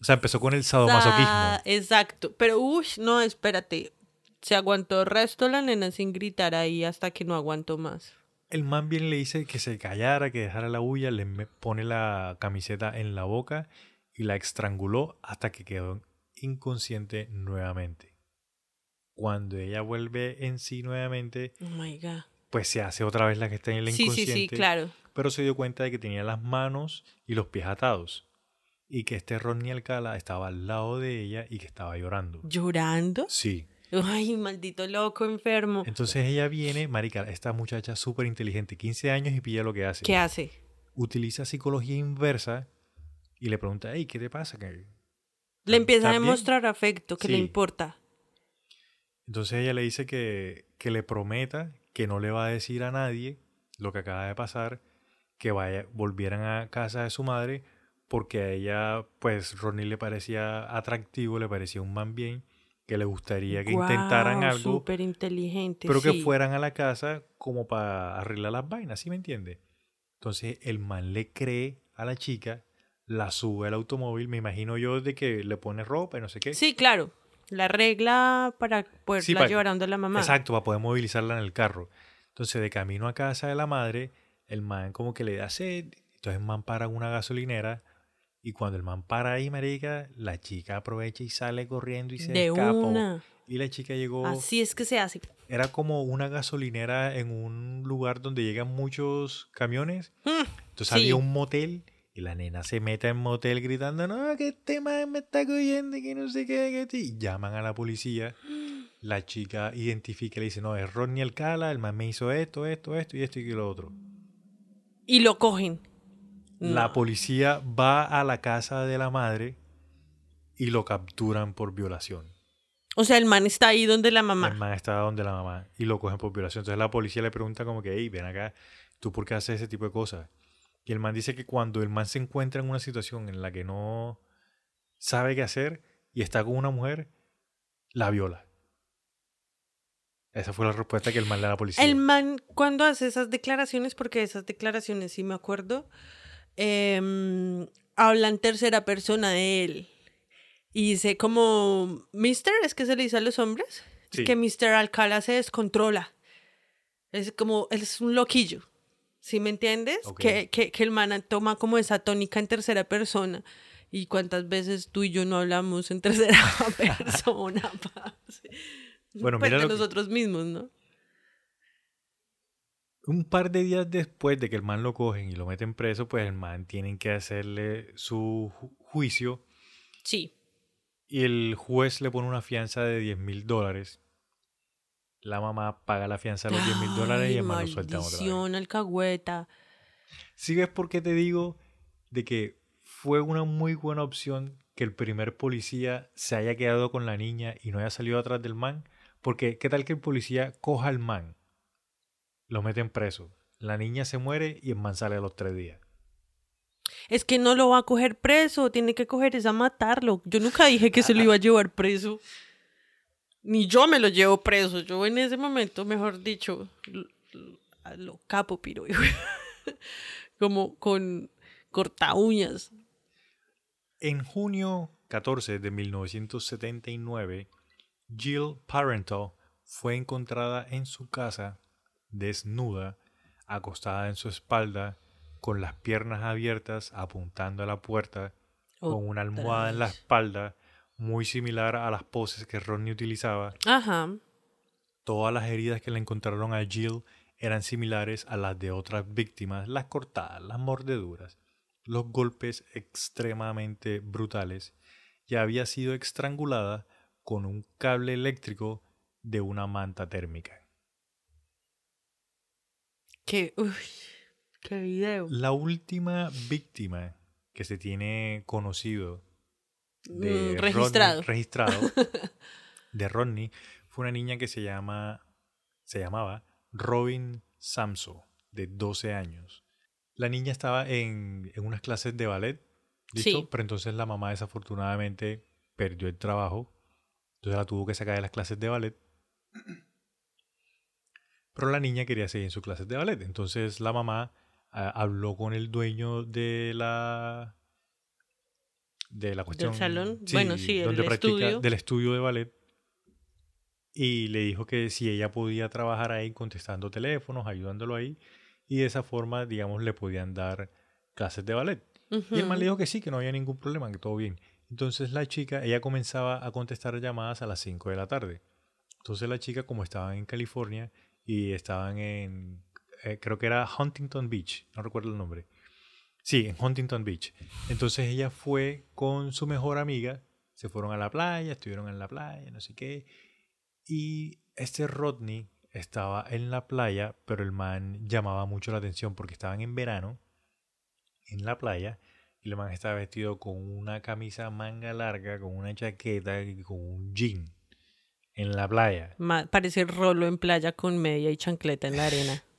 O sea, empezó con el sadomasoquismo. Ah, exacto. Pero, uy, no, espérate. Se aguantó el resto la nena sin gritar ahí hasta que no aguantó más. El man viene y le dice que se callara, que dejara la bulla, le pone la camiseta en la boca y la estranguló hasta que quedó inconsciente nuevamente. Cuando ella vuelve en sí nuevamente, Oh my God. pues se hace otra vez la que está en el Sí, sí, inconsciente. sí, claro. Pero se dio cuenta de que tenía las manos y los pies atados. Y que este Ronnie Alcala estaba al lado de ella y que estaba llorando. ¿Llorando? Sí. Ay, maldito loco, enfermo. Entonces ella viene, marica, esta muchacha súper inteligente, 15 años y pilla lo que hace. ¿Qué hace? utiliza psicología inversa y le pregunta, hey, ¿qué te pasa? ¿Qué- Le empieza a demostrar afecto, que le importa. Entonces ella le dice que, que le prometa que no le va a decir a nadie lo que acaba de pasar, que vaya, volvieran a casa de su madre, porque a ella, pues, Ronnie le parecía atractivo, le parecía un man bien, que le gustaría que intentaran algo, Súper inteligente. pero que fueran a la casa como para arreglar las vainas, ¿sí me entiende? Entonces el man le cree a la chica, la sube al automóvil, me imagino yo de que le pone ropa y no sé qué. Sí, claro. La regla para poderla Sí, para- llevar a donde la mamá. Exacto, para poder movilizarla en el carro. Entonces, de camino a casa de la madre, el man como que le da sed. Entonces, el man para una gasolinera. Y cuando el man para ahí, marica, la chica aprovecha y sale corriendo y se De escapa. una. Y la chica llegó. Así es que se hace. Era como una gasolinera en un lugar donde llegan muchos camiones. Entonces sí. había un motel. Y la nena se mete en motel gritando, no, que este man me está cogiendo, que no sé qué, que este-". Y llaman a la policía. <gasps> La chica identifica y le dice, no, es Ronnie Alcala, el man me hizo esto, esto, esto y esto y lo otro. Y lo cogen. La No. policía va a la casa de la madre y lo capturan por violación. O sea, el man está ahí donde la mamá. El man estaba donde la mamá y lo cogen por violación. Entonces la policía le pregunta como que, hey, ven acá, ¿tú por qué haces ese tipo de cosas? Y el man dice que cuando el man se encuentra en una situación en la que no sabe qué hacer y está con una mujer, la viola. Esa fue la respuesta que el man le da a la policía. El man, cuando hace esas declaraciones, porque esas declaraciones sí me acuerdo, em, habla en tercera persona de él. Y dice como, Mister, es que se le dice a los hombres, Sí. que Mr. Alcala se descontrola. Es como, él es un loquillo. ¿Sí me entiendes? Que, que, que el man toma como esa tónica en tercera persona. ¿Y cuántas veces tú y yo no hablamos en tercera <laughs> persona? <laughs> Bueno, Pues mira de lo que- nosotros mismos, ¿no? Un par de días después de que el man lo cogen y lo meten preso, pues el man tienen que hacerle su ju- juicio Sí. y el juez le pone una fianza de 10 mil dólares. La mamá paga la fianza de los 10 mil dólares y el man lo suelta otra vez. alcahueta. Si ves por qué te digo de que fue una muy buena opción que el primer policía se haya quedado con la niña y no haya salido atrás del man? Porque qué tal que el policía coja al man, lo meten preso, la niña se muere y el man sale a los tres días. Es que no lo va a coger preso, tiene que coger es a matarlo. Yo nunca dije que se lo iba a llevar preso. Ni yo me lo llevo preso. Yo en ese momento, mejor dicho, lo, lo capo piro. <laughs> Como con corta uñas. En junio 14 de 1979, Jill Parental fue encontrada en su casa, desnuda, acostada en su espalda, con las piernas abiertas, apuntando a la puerta, con una almohada en la espalda, muy similar a las poses que Rodney utilizaba. Ajá. Todas las heridas que le encontraron a Jill eran similares a las de otras víctimas, las cortadas, las mordeduras, los golpes extremadamente brutales, y había sido estrangulada con un cable eléctrico de una manta térmica. Qué, uy, qué video. La última víctima que se tiene conocido de Mm, registrado. Rodney- registrado <laughs> de Rodney fue una niña que se llama se llamaba Robin Samso de 12 años. La niña estaba en, en unas clases de ballet, ¿listo? Sí. Pero entonces la mamá desafortunadamente perdió el trabajo, entonces la tuvo que sacar de las clases de ballet. Pero la niña quería seguir en sus clases de ballet, entonces la mamá ah, habló con el dueño de la de la cuestión salón? Bueno, sí, el donde practica- estudio. del estudio de ballet y le dijo que si ella podía trabajar ahí contestando teléfonos, ayudándolo ahí y de esa forma, digamos, le podían dar clases de ballet. Y el man le dijo que sí, que no había ningún problema, que todo bien. Entonces la chica, ella comenzaba a contestar llamadas a las 5 de la tarde. Entonces la chica, como estaban en California y estaban en, eh, creo que era Huntington Beach, no recuerdo el nombre. Sí, en Huntington Beach. Entonces ella fue con su mejor amiga, se fueron a la playa, estuvieron en la playa, no sé qué. Y este Rodney estaba en la playa, pero el man llamaba mucho la atención porque estaban en verano en la playa y el man estaba vestido con una camisa manga larga, con una chaqueta y con un jean en la playa. Ma- parece rolo en playa con media y chancleta en la arena. <laughs>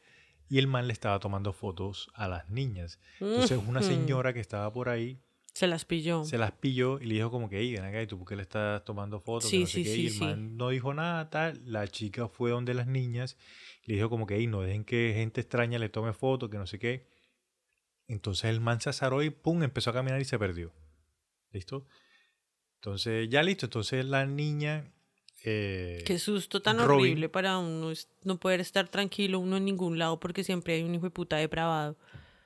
Y el man le estaba tomando fotos a las niñas. Entonces una señora que estaba por ahí Se las pilló. se las pilló y le dijo como que, "Ey, ven acá, ¿y tú por qué le estás tomando fotos? Que Sí, no sé sí, qué". sí, y el man no dijo nada, tal. La chica fue donde las niñas y le dijo como que, "Ey, no dejen que gente extraña le tome fotos, que no sé qué. Entonces el man se azaró y pum, empezó a caminar y se perdió. ¿Listo? Entonces, ya listo. Entonces la niña... eh, Qué susto tan Robin. horrible para uno no poder estar tranquilo uno en ningún lado porque siempre hay un hijo de puta depravado.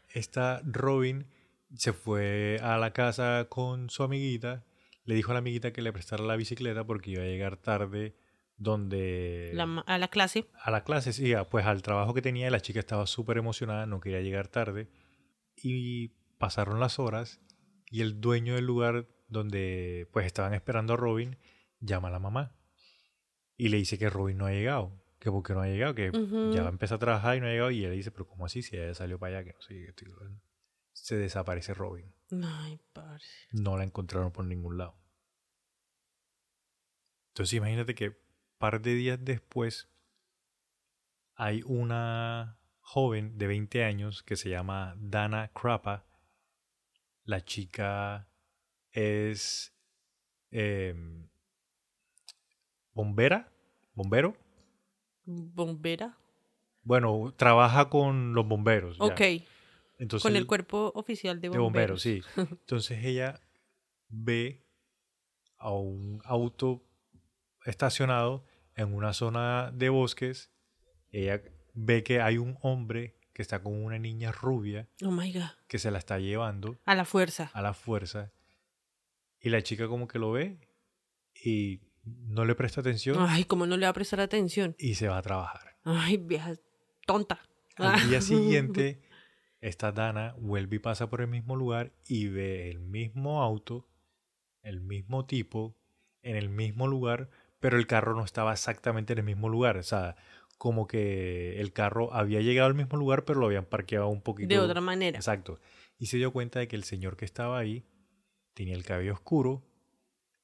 esta Robin se fue a la casa con su amiguita, le dijo a la amiguita que le prestara la bicicleta porque iba a llegar tarde donde La a la clase. a la clase, sí, pues al trabajo que tenía, la chica estaba súper emocionada, no quería llegar tarde y pasaron las horas y el dueño del lugar donde pues estaban esperando a Robin llama a la mamá y le dice que Robin no ha llegado, que porque no ha llegado, que ya empezó a trabajar y no ha llegado y ella le dice, pero ¿cómo así? Si ella salió para allá, que no sé estoy- se desaparece Robin. Ay, parce. No la encontraron por ningún lado. Entonces imagínate que par de días después hay una joven de 20 años que se llama Dana Crappa. La chica es em, bombera, bombero. Bombera. Bueno, trabaja con los bomberos. ya. Ok. Entonces, Con el cuerpo oficial de de bomberos. bomberos, sí. <laughs> Entonces ella ve a un auto estacionado en una zona de bosques. Ella ve que hay un hombre que está con una niña rubia Oh my God. que se la está llevando A la fuerza. a la fuerza. Y la chica como que lo ve y no le presta atención Ay, ¿cómo no le va a prestar atención? y se va a trabajar. Ay, vieja tonta. Al día siguiente, <laughs> esta Dana vuelve y pasa por el mismo lugar y ve el mismo auto, el mismo tipo, en el mismo lugar, pero el carro no estaba exactamente en el mismo lugar. O sea, como que el carro había llegado al mismo lugar, pero lo habían parqueado un poquito. De otra manera. Exacto. Y se dio cuenta de que el señor que estaba ahí tenía el cabello oscuro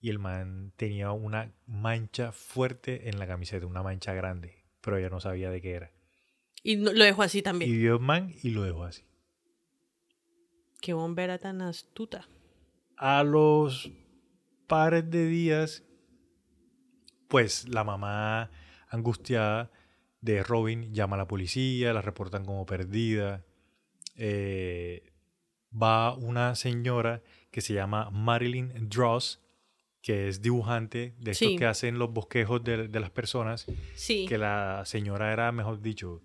y el man tenía una mancha fuerte en la camiseta, una mancha grande, pero ella no sabía de qué era. Y no- lo dejó así Y también. vio el man y lo dejó así. Qué bombera tan astuta. A los pares de días, pues la mamá angustiada de Robin llama a la policía, la reportan como perdida. Eh, va una señora que se llama Marilyn Dross, que es dibujante de estos Sí. que hacen los bosquejos de, de las personas, Sí. que la señora era, mejor dicho,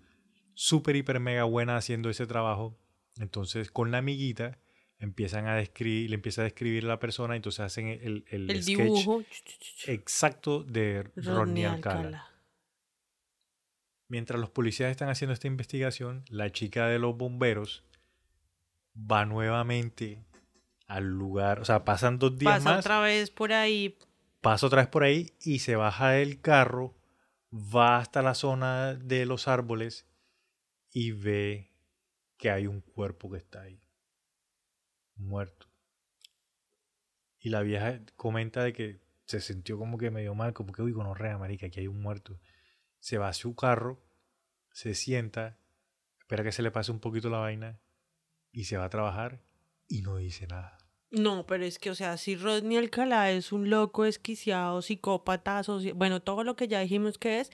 súper, hiper, mega buena haciendo ese trabajo. Entonces, con la amiguita, empiezan a describir, le empieza a describir a la persona, entonces hacen el, el, El sketch dibujo. exacto de Rodney Rodney Alcala. Alcala. Mientras los policías están haciendo esta investigación, la chica de los bomberos va nuevamente al lugar, o sea, pasan dos días Pasa más, otra vez por ahí. pasa otra vez por ahí y se baja del carro, va hasta la zona de los árboles y ve que hay un cuerpo que está ahí, muerto. Y la vieja comenta de que se sintió como que medio mal, como que, uy, gonorrea, marica, aquí hay un muerto. Se va a su carro, se sienta, espera que se le pase un poquito la vaina y se va a trabajar y no dice nada. No, pero es que, o sea, si Rodney Alcalá es un loco, desquiciado, psicópata, soci- bueno, todo lo que ya dijimos que es,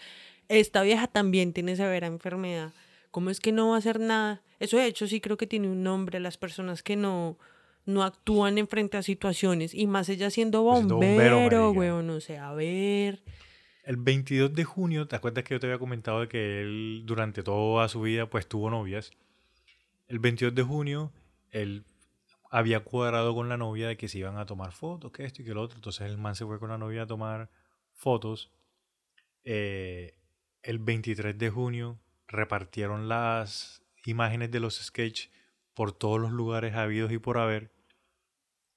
esta vieja también tiene severa enfermedad. ¿Cómo es que no va a hacer nada? Eso de hecho sí creo que tiene un nombre, las personas que no, no actúan en frente a situaciones, y más ella siendo Pues bombero, bombero, weón, no sé, a ver. El 22 de junio, ¿te acuerdas que yo te había comentado de que él durante toda su vida pues tuvo novias? El 22 de junio, él había cuadrado con la novia de que se iban a tomar fotos, que esto y que lo otro. Entonces el man se fue con la novia a tomar fotos. Eh, el 23 de junio repartieron las imágenes de los sketches por todos los lugares habidos y por haber.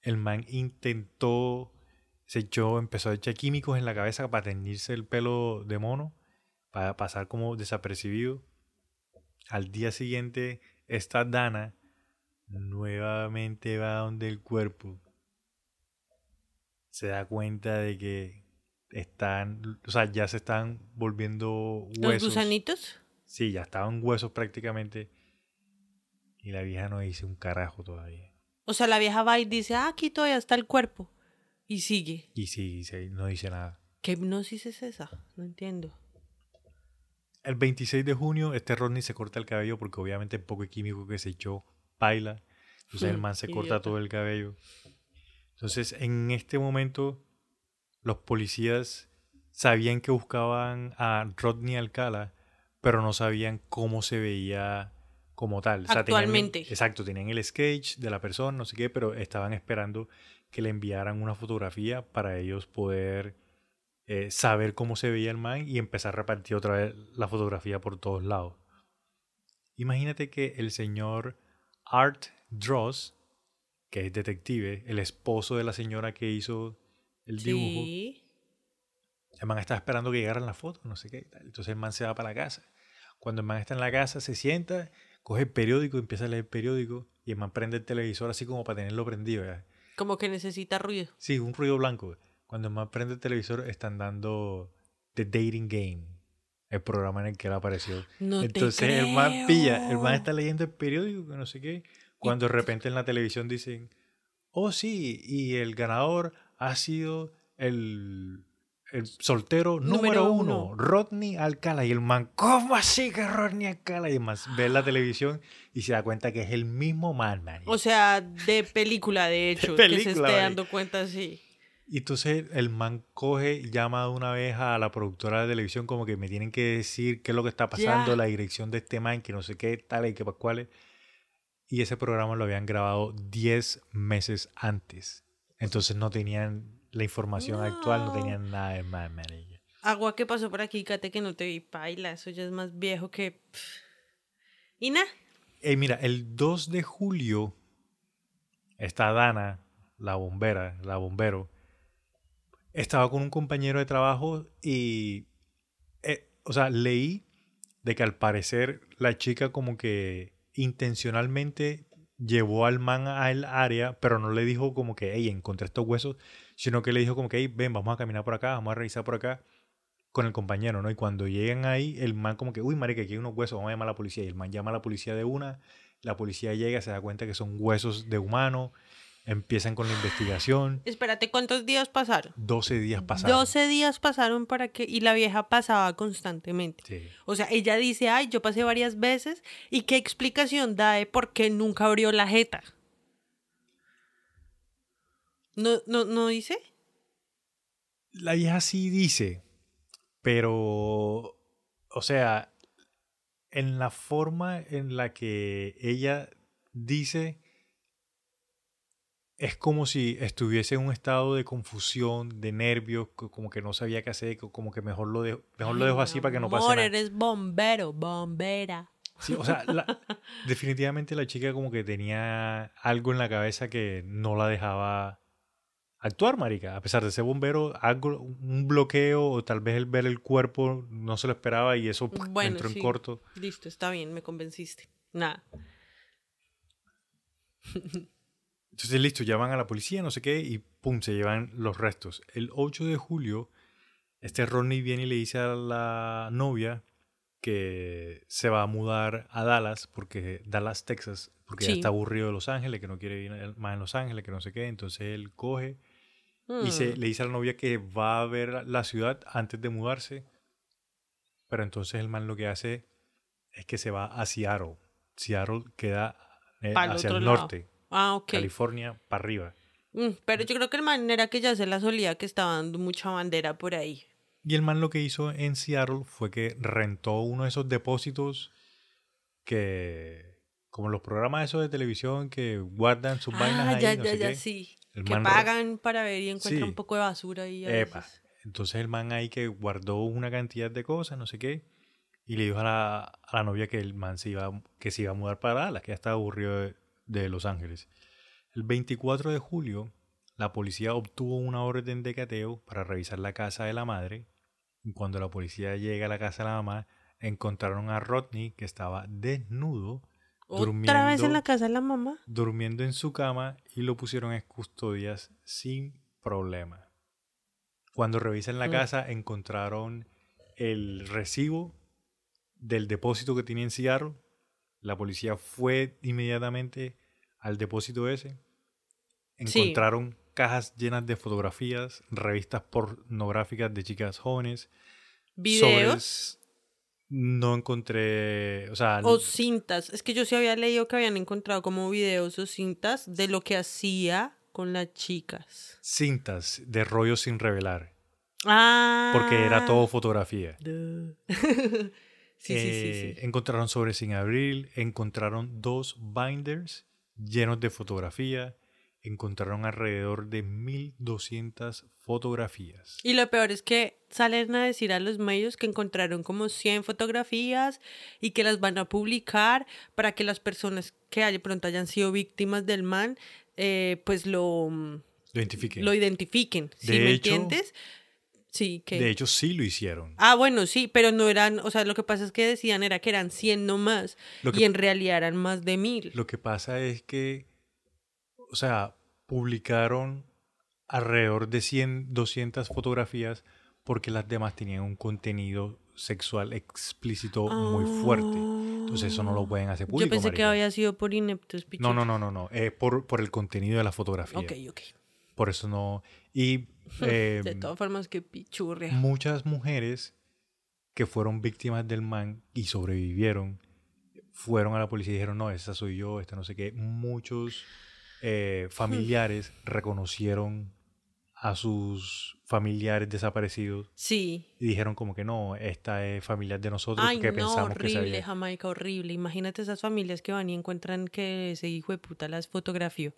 El man intentó se echó, empezó a echar químicos en la cabeza para teñirse el pelo de mono, para pasar como desapercibido. Al día siguiente, esta Dana nuevamente va donde el cuerpo. Se da cuenta de que están, o sea, ya se están volviendo ¿Los huesos. gusanitos? Sí, ya estaban huesos prácticamente. Y la vieja no dice un carajo todavía. O sea, la vieja va y dice, ah, aquí todavía está el cuerpo. Y sigue. Y sí, sí, no dice nada. ¿Qué hipnosis es esa? No entiendo. El 26 de junio, este Rodney se corta el cabello porque obviamente el poco químico que se echó baila. Entonces el <laughs> man se corta todo el cabello. Entonces en este momento los policías sabían que buscaban a Rodney Alcala, pero no sabían cómo se veía como tal. O sea, tenían el- Actualmente. exacto, tenían el sketch de la persona, no sé qué, pero estaban esperando que le enviaran una fotografía para ellos poder eh, saber cómo se veía el man y empezar a repartir otra vez la fotografía por todos lados. Imagínate que el señor Art Dross, que es detective, el esposo de la señora que hizo el dibujo, Sí. el man estaba esperando que llegaran las fotos, no sé qué. Entonces el man se va para la casa. Cuando el man está en la casa, se sienta, coge el periódico, empieza a leer el periódico y el man prende el televisor así como para tenerlo prendido. Como que necesita ruido. Sí, un ruido blanco. Cuando el man prende el televisor, están dando The Dating Game, el programa en el que él apareció. No te Entonces el man pilla, el man está leyendo el periódico, que no sé qué. Cuando de repente en la televisión dicen, oh sí, y el ganador ha sido el, el soltero número, Número uno, uno. Rodney Alcala. Y el man, ¿cómo así que Rodney Alcala? Y el man ve la televisión y se da cuenta que es el mismo man, man. O sea, de película, de hecho, que se película, esté dando cuenta así. Y entonces el man coge, llama de una vez a la productora de televisión como que me tienen que decir qué es lo que está pasando, la dirección de este man, que no sé qué, tal y qué cuáles. Y ese programa lo habían grabado 10 meses antes. Entonces no tenían la información actual, no tenían nada de más, marica. Agua que pasó por aquí, Cate, que no te vi, paila. Eso ya es más viejo que. Y nada. Eh, mira, el 2 de julio está Dana, la bombera, la bombero, estaba con un compañero de trabajo y, eh, o sea, leí de que al parecer la chica como que intencionalmente llevó al man al área, pero no le dijo como que, hey, encontré estos huesos, sino que le dijo como que, hey, ven, vamos a caminar por acá, vamos a revisar por acá con el compañero, ¿no? Y cuando llegan ahí, el man como que, uy, marica, aquí hay unos huesos, vamos a llamar a la policía. Y el man llama a la policía de una, la policía llega, se da cuenta que son huesos de humano, empiezan con la investigación. Espérate, ¿cuántos días pasaron? 12 días pasaron. 12 días pasaron para que. Y la vieja pasaba constantemente. Sí. O sea, ella dice, ay, yo pasé varias veces. ¿Y qué explicación da de por qué nunca abrió la jeta? ¿No, no, no dice? La vieja sí dice, pero, o sea, en la forma en la que ella dice, es como si estuviese en un estado de confusión, de nervios, co- como que no sabía qué hacer, co- como que mejor lo dejo, mejor lo dejo así para que no pase amor, nada. eres bombero, bombera. Sí, o sea, la- <laughs> definitivamente la chica como que tenía algo en la cabeza que no la dejaba actuar, marica. A pesar de ser bombero, algo, un bloqueo o tal vez el ver el cuerpo no se lo esperaba y eso entró sí. en corto. Listo, está bien, me convenciste. Nada. <laughs> Entonces, listo, llaman a la policía, no sé qué, y pum, se llevan los restos. El 8 de julio, este Ronnie viene y le dice a la novia que se va a mudar a Dallas, porque Dallas, Texas, porque ya está aburrido de Los Ángeles, que no quiere vivir más en Los Ángeles, que no sé qué. Entonces él coge y se, Mm. le dice a la novia que va a ver la ciudad antes de mudarse. Pero entonces el man lo que hace es que se va a Seattle. Seattle queda eh, hacia el lado. Ah, ok. California para arriba. Mm, pero yo creo que el man era que ya se la solía que estaba dando mucha bandera por ahí. Y el man lo que hizo en Seattle fue que rentó uno de esos depósitos que, como los programas esos de televisión que guardan sus vainas Ah, ahí, ya, no ya, sé ya, qué. sí. El que man pagan para ver y encuentran Sí. un poco de basura ahí. a Epa. veces. Entonces el man ahí que guardó una cantidad de cosas, no sé qué, y le dijo a la, a la novia que el man se iba, que se iba a mudar para Dallas, que ya estaba aburrido de, de Los Ángeles. El 24 de julio, la policía obtuvo una orden de cateo para revisar la casa de la madre. Y cuando la policía llega a la casa de la mamá, encontraron a Rodney que estaba desnudo, ¿Otra vez en la durmiendo- casa de la mamá? durmiendo en su cama y lo pusieron en custodias sin problema. Cuando revisan la Mm. casa encontraron el recibo del depósito que tenía en Seattle. La policía fue inmediatamente al depósito ese. Sí. Encontraron cajas llenas de fotografías, revistas pornográficas de chicas jóvenes. ¿Videos? sobres- No encontré, o sea, O cintas. Es que yo sí había leído que habían encontrado como videos o cintas de lo que hacía con las chicas. cintas de rollos sin revelar. Ah. porque era todo fotografía. <laughs> Sí, Eh, sí, sí. Encontraron sobre sin abrir, encontraron dos binders llenos de fotografía, encontraron alrededor de 1200 fotografías. Y lo peor es que salen a decir a los medios que encontraron como 100 fotografías y que las van a publicar para que las personas que de pronto hayan sido víctimas del man, eh, pues lo, Lo identifiqué. lo identifiquen. ¿Sí De me hecho- entiendes? Sí, que... De hecho, sí lo hicieron. Ah, bueno, sí, pero no eran, o sea, lo que pasa es que decían era que eran 100 nomás Lo que- y en realidad eran más de mil. Lo que pasa es que, o sea, publicaron alrededor de 100, 200 fotografías porque las demás tenían un contenido sexual explícito muy fuerte. Entonces eso no lo pueden hacer público. Yo pensé que había sido por ineptos No, no, no, no, no. Es por, por el contenido de la fotografía. Ok, ok. Por eso no. Y eh, <laughs> De todas formas, que pichurria. muchas mujeres que fueron víctimas del man y sobrevivieron, fueron a la policía y dijeron, no, esa soy yo, esta no sé qué. Muchos eh, <laughs> familiares reconocieron a sus familiares desaparecidos Sí. y dijeron como que no, esta es familiar de nosotros Ay, porque no, pensamos que horrible, había... Jamaica, horrible. Imagínate esas familias que van y encuentran que ese hijo de puta las fotografió.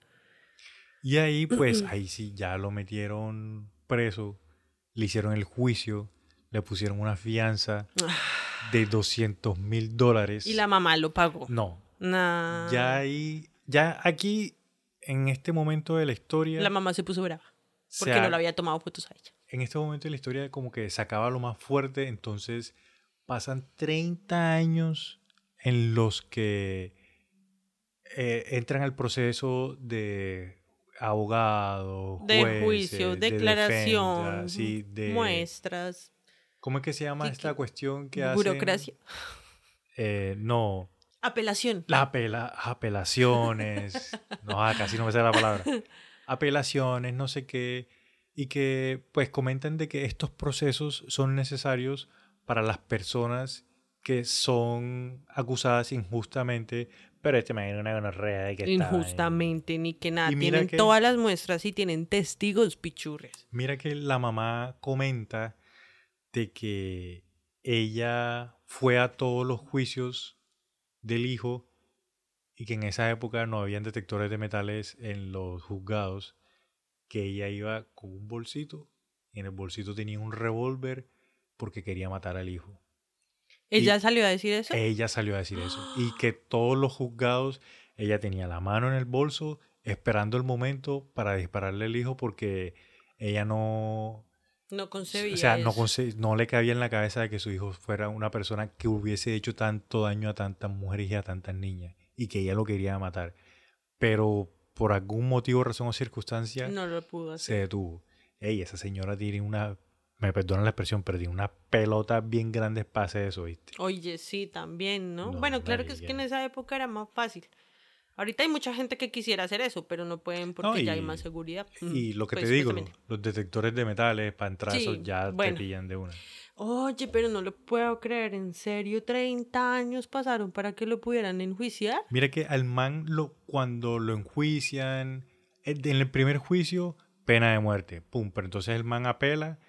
Y ahí, pues, <clears throat> ahí sí ya lo metieron preso, le hicieron el juicio, le pusieron una fianza <sighs> de 200 mil dólares. Y la mamá lo pagó. No, Nah. ya ahí, ya aquí, en este momento de la historia, La mamá se puso brava. Porque no le había tomado fotos a ella. en este momento de la historia como que sacaba lo más fuerte, entonces pasan 30 años en los que eh, entran al proceso de abogado, De jueces, juicio, de declaración, defensa, sí, de, muestras, ¿Cómo es que se llama esta que- cuestión que hacen? burocracia. Eh, no, Apelación. las apela- apelaciones, <laughs> no, ah, casi no me sale la palabra. Apelaciones, no sé qué, y que pues comentan de que estos procesos son necesarios para las personas que son acusadas injustamente, pero este man era una gonorrea de que estaba. Injustamente, ni que nada. Y mira Tienen que- todas las muestras y tienen testigos pichurres. Mira que la mamá comenta de que ella fue a todos los juicios del hijo y que en esa época no habían detectores de metales en los juzgados, que ella iba con un bolsito y en el bolsito tenía un revólver porque quería matar al hijo. ¿Ella salió a decir eso? Ella salió a decir eso. Y que todos los juzgados, ella tenía la mano en el bolso esperando el momento para dispararle al hijo porque ella no, no concebía o sea, no, conce- no le cabía en la cabeza de que su hijo fuera una persona que hubiese hecho tanto daño a tantas mujeres y a tantas niñas y que ella lo quería matar. Pero por algún motivo, razón o circunstancia, No lo pudo se hacer. detuvo. Ey, esa señora tiene una, me perdonan la expresión, pero tiene una pelota bien grande para hacer eso, ¿viste? Oye, sí, también, ¿no? No, bueno, claro que es que en esa época era más fácil. Ahorita hay mucha gente que quisiera hacer eso, pero no pueden porque No, ya hay más seguridad. Y Mm, lo que pues, te digo, los, detectores de metales para entrar, Sí, ya bueno. te pillan de una. Oye, pero no lo puedo creer, ¿en serio 30 años pasaron para que lo pudieran enjuiciar? Mira que al man lo, cuando lo enjuician, eh, en el primer juicio, pena de muerte, pum, pero entonces el man apela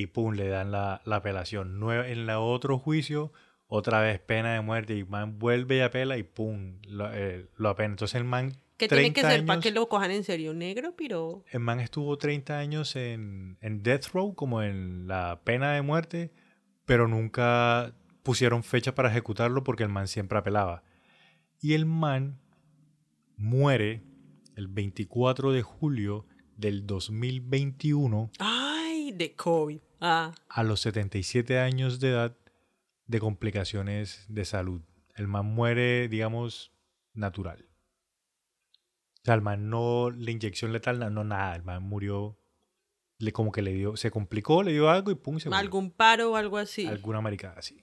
y pum, le dan la, la apelación. Nue- en el otro juicio, otra vez pena de muerte y el man vuelve y apela y pum, lo, eh, lo apena. Entonces el man, Que tiene que 30 ser para que lo cojan en serio, negro, pero... el man estuvo 30 años en, en Death Row, como en la pena de muerte, pero nunca pusieron fecha para ejecutarlo porque el man siempre apelaba. Y el man muere el 24 de julio del 2021 Ay, de COVID. Ah, a los 77 años de edad de complicaciones de salud. El man muere, digamos, natural. O sea, el man no, la inyección letal, no, no, nada. El man murió, le, como que le dio, se complicó, le dio algo y pum, se murió. algún paro o algo así. Alguna maricada así.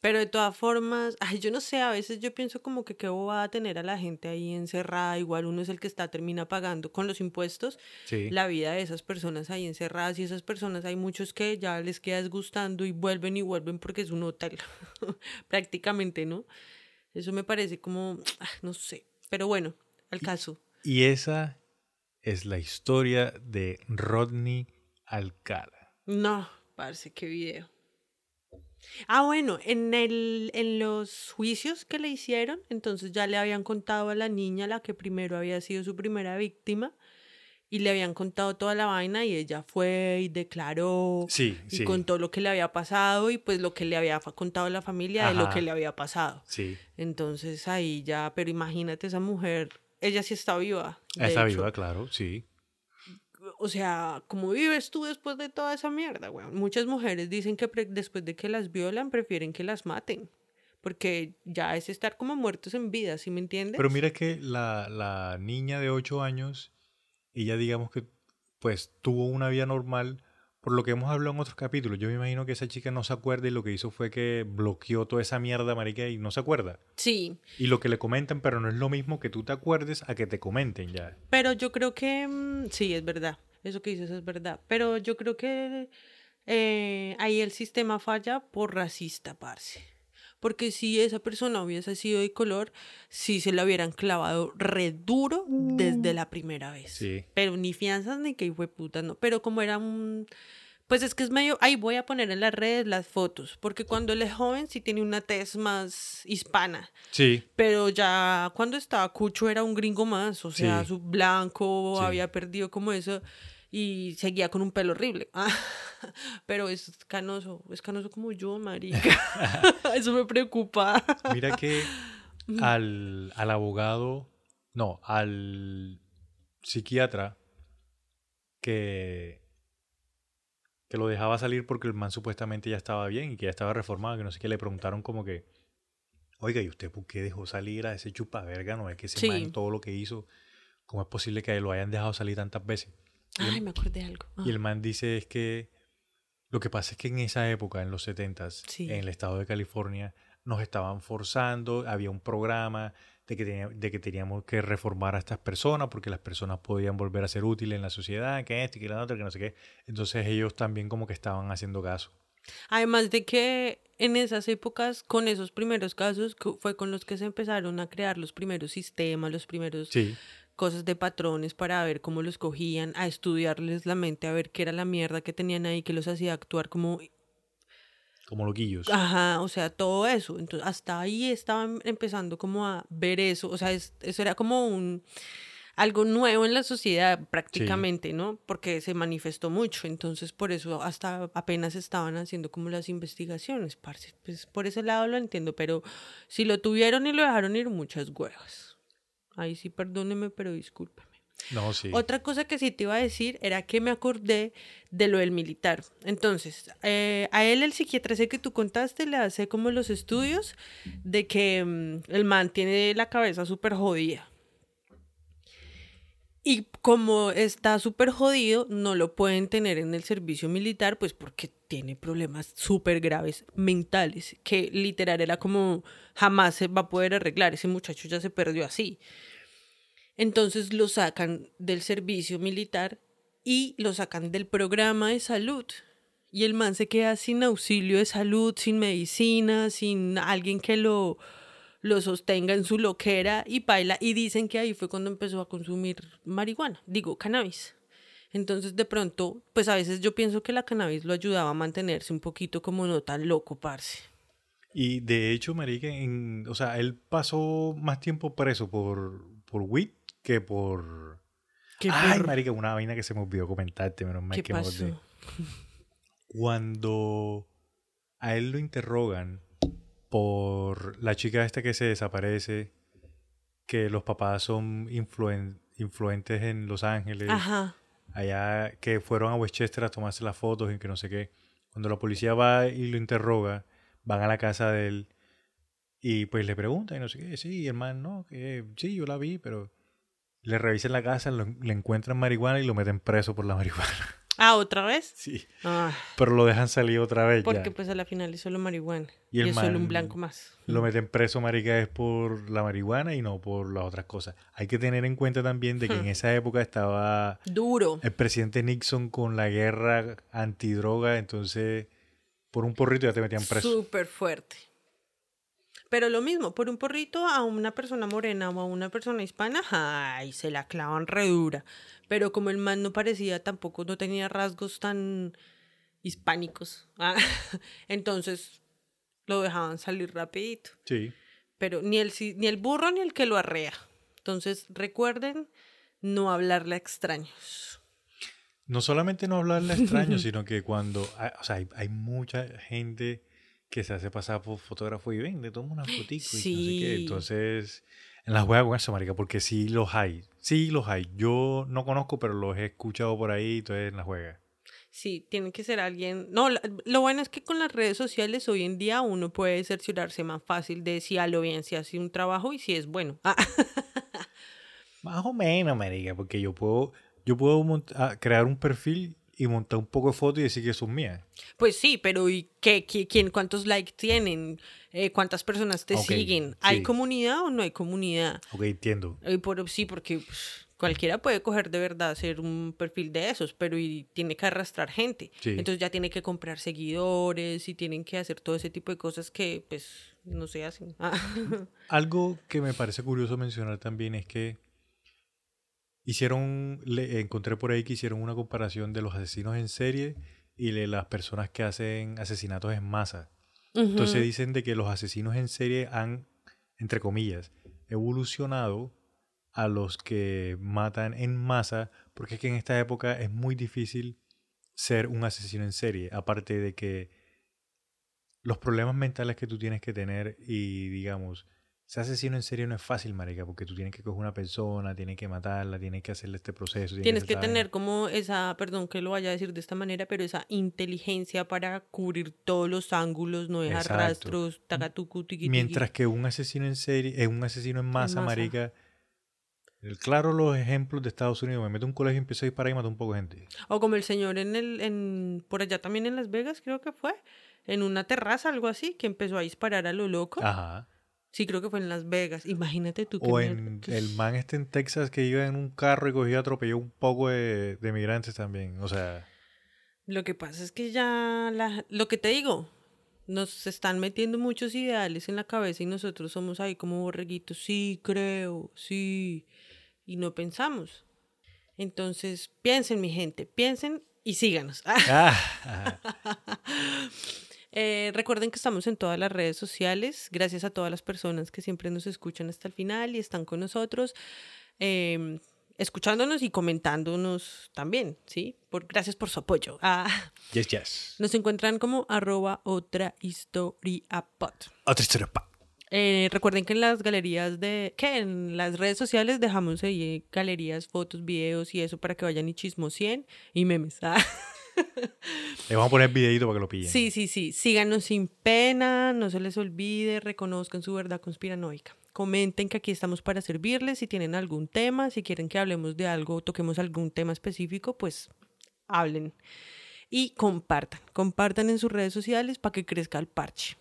Pero de todas formas, <laughs> ay, yo no sé, a veces yo pienso como que qué va a tener a la gente ahí encerrada, igual uno es el que está termina pagando con los impuestos Sí. la vida de esas personas ahí encerradas y esas personas hay muchos que ya les queda desgustando y vuelven y vuelven porque es un hotel, <laughs> prácticamente, ¿no? Eso me parece como, <tsk> ah, no sé, pero bueno, al caso. Y esa es la historia de Rodney Alcala. No, parece qué video. Ah, bueno, en, el, en los juicios que le hicieron, entonces ya le habían contado a la niña, la que primero había sido su primera víctima, y le habían contado toda la vaina y ella fue y declaró Sí, y sí. contó lo que le había pasado y pues lo que le había contado la familia de lo que le había pasado. Sí. Entonces ahí ya, pero imagínate esa mujer, ella sí está viva. de Está hecho. viva, claro, sí. O sea, ¿cómo vives tú después de toda esa mierda, weón? Muchas mujeres dicen que después de que las violan prefieren que las maten. Porque ya es estar como muertos en vida, ¿sí me entiendes? Pero mira que la, la niña de 8 años, ella digamos que pues tuvo una vida normal, por lo que hemos hablado en otros capítulos. Yo me imagino que esa chica no se acuerda y lo que hizo fue que bloqueó toda esa mierda, marica, y no se acuerda. Sí, Y lo que le comentan, pero no es lo mismo que tú te acuerdes a que te comenten ya. pero yo creo que mm, sí, es verdad. Eso que dices es verdad. Pero yo creo que eh, ahí el sistema falla por racista, parce. Porque si esa persona hubiese sido de color, sí se la hubieran clavado re duro desde la primera vez. Sí. Pero ni fianzas ni que fue puta, no. Pero como era un Pues es que es medio, ahí voy a poner en las redes las fotos, porque cuando él es joven sí tiene una tez más hispana, Sí, pero ya cuando estaba Cucho era un gringo más, o sea, Sí. su blanco Sí. había perdido como eso y seguía con un pelo horrible. <laughs> Pero es canoso, es canoso como yo, marica. <laughs> <laughs> eso me preocupa. mira que al, al abogado, no, al psiquiatra que, que lo dejaba salir porque el man supuestamente ya estaba bien y que ya estaba reformado, que no sé qué, le preguntaron como que, oiga, ¿y usted por qué dejó salir a ese chupaverga? No es que ese Sí. man todo lo que hizo, ¿cómo es posible que lo hayan dejado salir tantas veces? Y el- Ay, me acordé de algo. Ah. Y el man dice es que lo que pasa es que en esa época, en los 70s, Sí. en el estado de California, nos estaban forzando, había un programa de que, tenía- de que teníamos que reformar a estas personas porque las personas podían volver a ser útiles en la sociedad, que esto y que la otra, que no sé qué. Entonces ellos también como que estaban haciendo caso. Además de que en esas épocas, con esos primeros casos, fue con los que se empezaron a crear los primeros sistemas, los primeros Sí, cosas de patrones para ver cómo los cogían, a estudiarles la mente, a ver qué era la mierda que tenían ahí que los hacía actuar como como loquillos. Ajá, o sea, todo eso. Entonces, hasta ahí estaban empezando como a ver eso. O sea, es- eso era como un algo nuevo en la sociedad prácticamente, ¿no? Porque se manifestó mucho. Entonces, por eso hasta apenas estaban haciendo como las investigaciones, parce. Pues por ese lado lo entiendo, pero si lo tuvieron y lo dejaron ir, muchas huevas. Ahí sí, perdóneme, pero discúlpeme. No, sí. Otra cosa que sí te iba a decir era que me acordé de lo del militar. Entonces, eh, a él el psiquiatra ese que tú contaste le hace como los estudios de que mm, el man tiene la cabeza súper jodida. Y como está súper jodido, no lo pueden tener en el servicio militar, pues porque tiene problemas súper graves mentales, que literal era como jamás se va a poder arreglar. Ese muchacho ya se perdió así. Entonces lo sacan del servicio militar y lo sacan del programa de salud. Y el man se queda sin auxilio de salud, sin medicina, sin alguien que lo, lo sostenga en su loquera y baila. Y dicen que ahí fue cuando empezó a consumir marihuana, digo, cannabis. Entonces de pronto, pues a veces yo pienso que la cannabis lo ayudaba a mantenerse un poquito como no tan loco, parce. Y de hecho, marica, en, o sea, él pasó más tiempo preso por, por que por... ¿Qué Ay, por- marica, una vaina que se me olvidó comentarte, menos mal ¿Qué que me acordé. pasó? Cuando a él lo interrogan por la chica esta que se desaparece, que los papás son influen- influentes en Los Ángeles, Ajá. allá que fueron a Westchester a tomarse las fotos y que no sé qué. Cuando la policía va y lo interroga, van a la casa de él y pues le preguntan y no sé qué, sí, hermano, no, que sí, yo la vi, pero le revisan la casa, lo- le encuentran marihuana y lo meten preso por la <laughs> marihuana. Ah, ¿otra vez? Sí. Ah. Pero lo dejan salir otra vez Porque ya. pues a la final es solo marihuana. Y Y, el es solo un blanco más. Lo meten preso, marica, es por la marihuana y no por las otras cosas. Hay que tener en cuenta también de que en esa época estaba Duro. el presidente Nixon con la guerra antidroga, entonces por un porrito ya te metían preso. Súper fuerte. Pero lo mismo, por un porrito a una persona morena o a una persona hispana, ay, se la clavan re dura. Pero como el man no parecía tampoco, no tenía rasgos tan hispánicos. ah, <laughs> Entonces lo dejaban salir rapidito. Sí. Pero ni el, ni el burro ni el que lo arrea. Entonces recuerden no hablarle a extraños. No solamente no hablarle a extraños, <laughs> sino que cuando, hay- o sea, hay, hay mucha gente que se hace pasar por fotógrafo y ven, le toma una fotico y no sé qué. Sí. Entonces, en la juega con eso, marica, porque sí los hay. Sí los hay. Yo no conozco, pero los he escuchado por ahí, entonces en la juega. Sí, tiene que ser alguien. No, la- lo bueno es que con las redes sociales hoy en día uno puede cerciorarse más fácil de si a lo bien, si hace un trabajo y si es bueno. Ah, <laughs> Más o menos, marica, porque yo puedo, yo puedo ah, crear un perfil y montar un poco de fotos y decir que son mías. pues sí, pero ¿y qué, qué- quién, cuántos likes tienen? Eh, ¿Cuántas personas te Ok, siguen? ¿Hay sí. comunidad o no hay comunidad? Ok, entiendo. Eh, por, sí, porque pues, cualquiera puede coger de verdad hacer un perfil de esos, pero y tiene que arrastrar gente. Sí. Entonces ya tiene que comprar seguidores y tienen que hacer todo ese tipo de cosas que pues no se hacen. Ah. <laughs> Algo que me parece curioso mencionar también es que hicieron, le encontré por ahí que hicieron una comparación de los asesinos en serie y de las personas que hacen asesinatos en masa. Entonces dicen de que los asesinos en serie han, entre comillas, evolucionado a los que matan en masa, porque es que en esta época es muy difícil ser un asesino en serie, aparte de que los problemas mentales que tú tienes que tener y digamos, ser asesino en serie no es fácil, marica, porque tú tienes que coger una persona, tienes que matarla, tienes que hacerle este proceso. Tienes que, tener como esa, perdón que lo vaya a decir de esta manera, pero esa inteligencia para cubrir todos los ángulos, no dejar rastros, tagatucu, tiqui, Mientras que un asesino en serie, es un asesino en masa, marica, el, claro, los ejemplos de Estados Unidos, me meto un colegio y empiezo a disparar y mato un poco de gente. O como el señor en el, en, por allá también en Las Vegas, creo que fue, en una terraza, algo así, que empezó a disparar a lo loco. Ajá. Sí, creo que fue en Las Vegas. Imagínate tú que... O en el man este en Texas que iba en un carro y cogió atropelló un poco de, de migrantes también. O sea... Lo que pasa es que ya... La, lo que te digo, nos están metiendo muchos ideales en la cabeza y nosotros somos ahí como borreguitos. Sí, creo, sí. Y no pensamos. Entonces, piensen, mi gente, piensen y síganos. Ah, <laughs> Eh, recuerden que estamos en todas las redes sociales. Gracias a todas las personas que siempre nos escuchan hasta el final y están con nosotros. Em, escuchándonos y comentándonos también, ¿sí? Por, gracias por su apoyo. Ah, <laughs> yes, yes. Nos encuentran como arroba otra historia pod. Otra historia pod. Eh, recuerden que en las galerías de, que en las redes sociales dejamos ahí galerías, fotos, videos y eso para que vayan y chismosien y memes. Ah. <laughs> Le vamos a poner videito para que lo pillen. Sí, sí, sí. Síganos sin pena, no se les olvide, reconozcan su verdad conspiranoica. Comenten que aquí estamos para servirles. Si tienen algún tema, si quieren que hablemos de algo, toquemos algún tema específico, pues hablen. Y compartan. Compartan en sus redes sociales para que crezca el parche.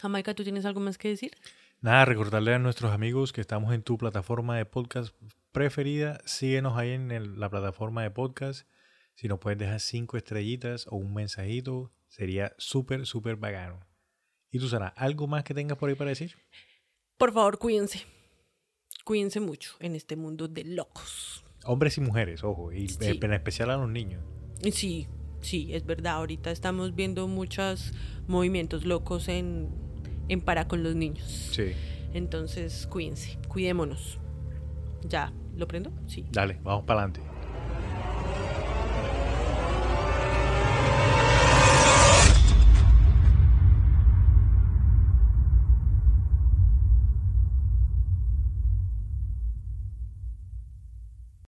Jamaica, ¿tú tienes algo más que decir? Nada, recordarle a nuestros amigos que estamos en tu plataforma de podcast preferida. Síguenos ahí en la plataforma de podcast si nos puedes dejar cinco estrellitas o un mensajito, sería súper, súper bacano. ¿Y tú, Sara, algo más que tengas por ahí para decir? Por favor, cuídense. Cuídense mucho en este mundo de locos. Hombres y mujeres, ojo, y en especial a los niños. Sí, sí, es verdad. Ahorita estamos viendo muchos movimientos locos en, en para con los niños. Sí. Entonces, cuídense, cuidémonos. ¿Ya? ¿Lo prendo? Sí. Dale, vamos para adelante.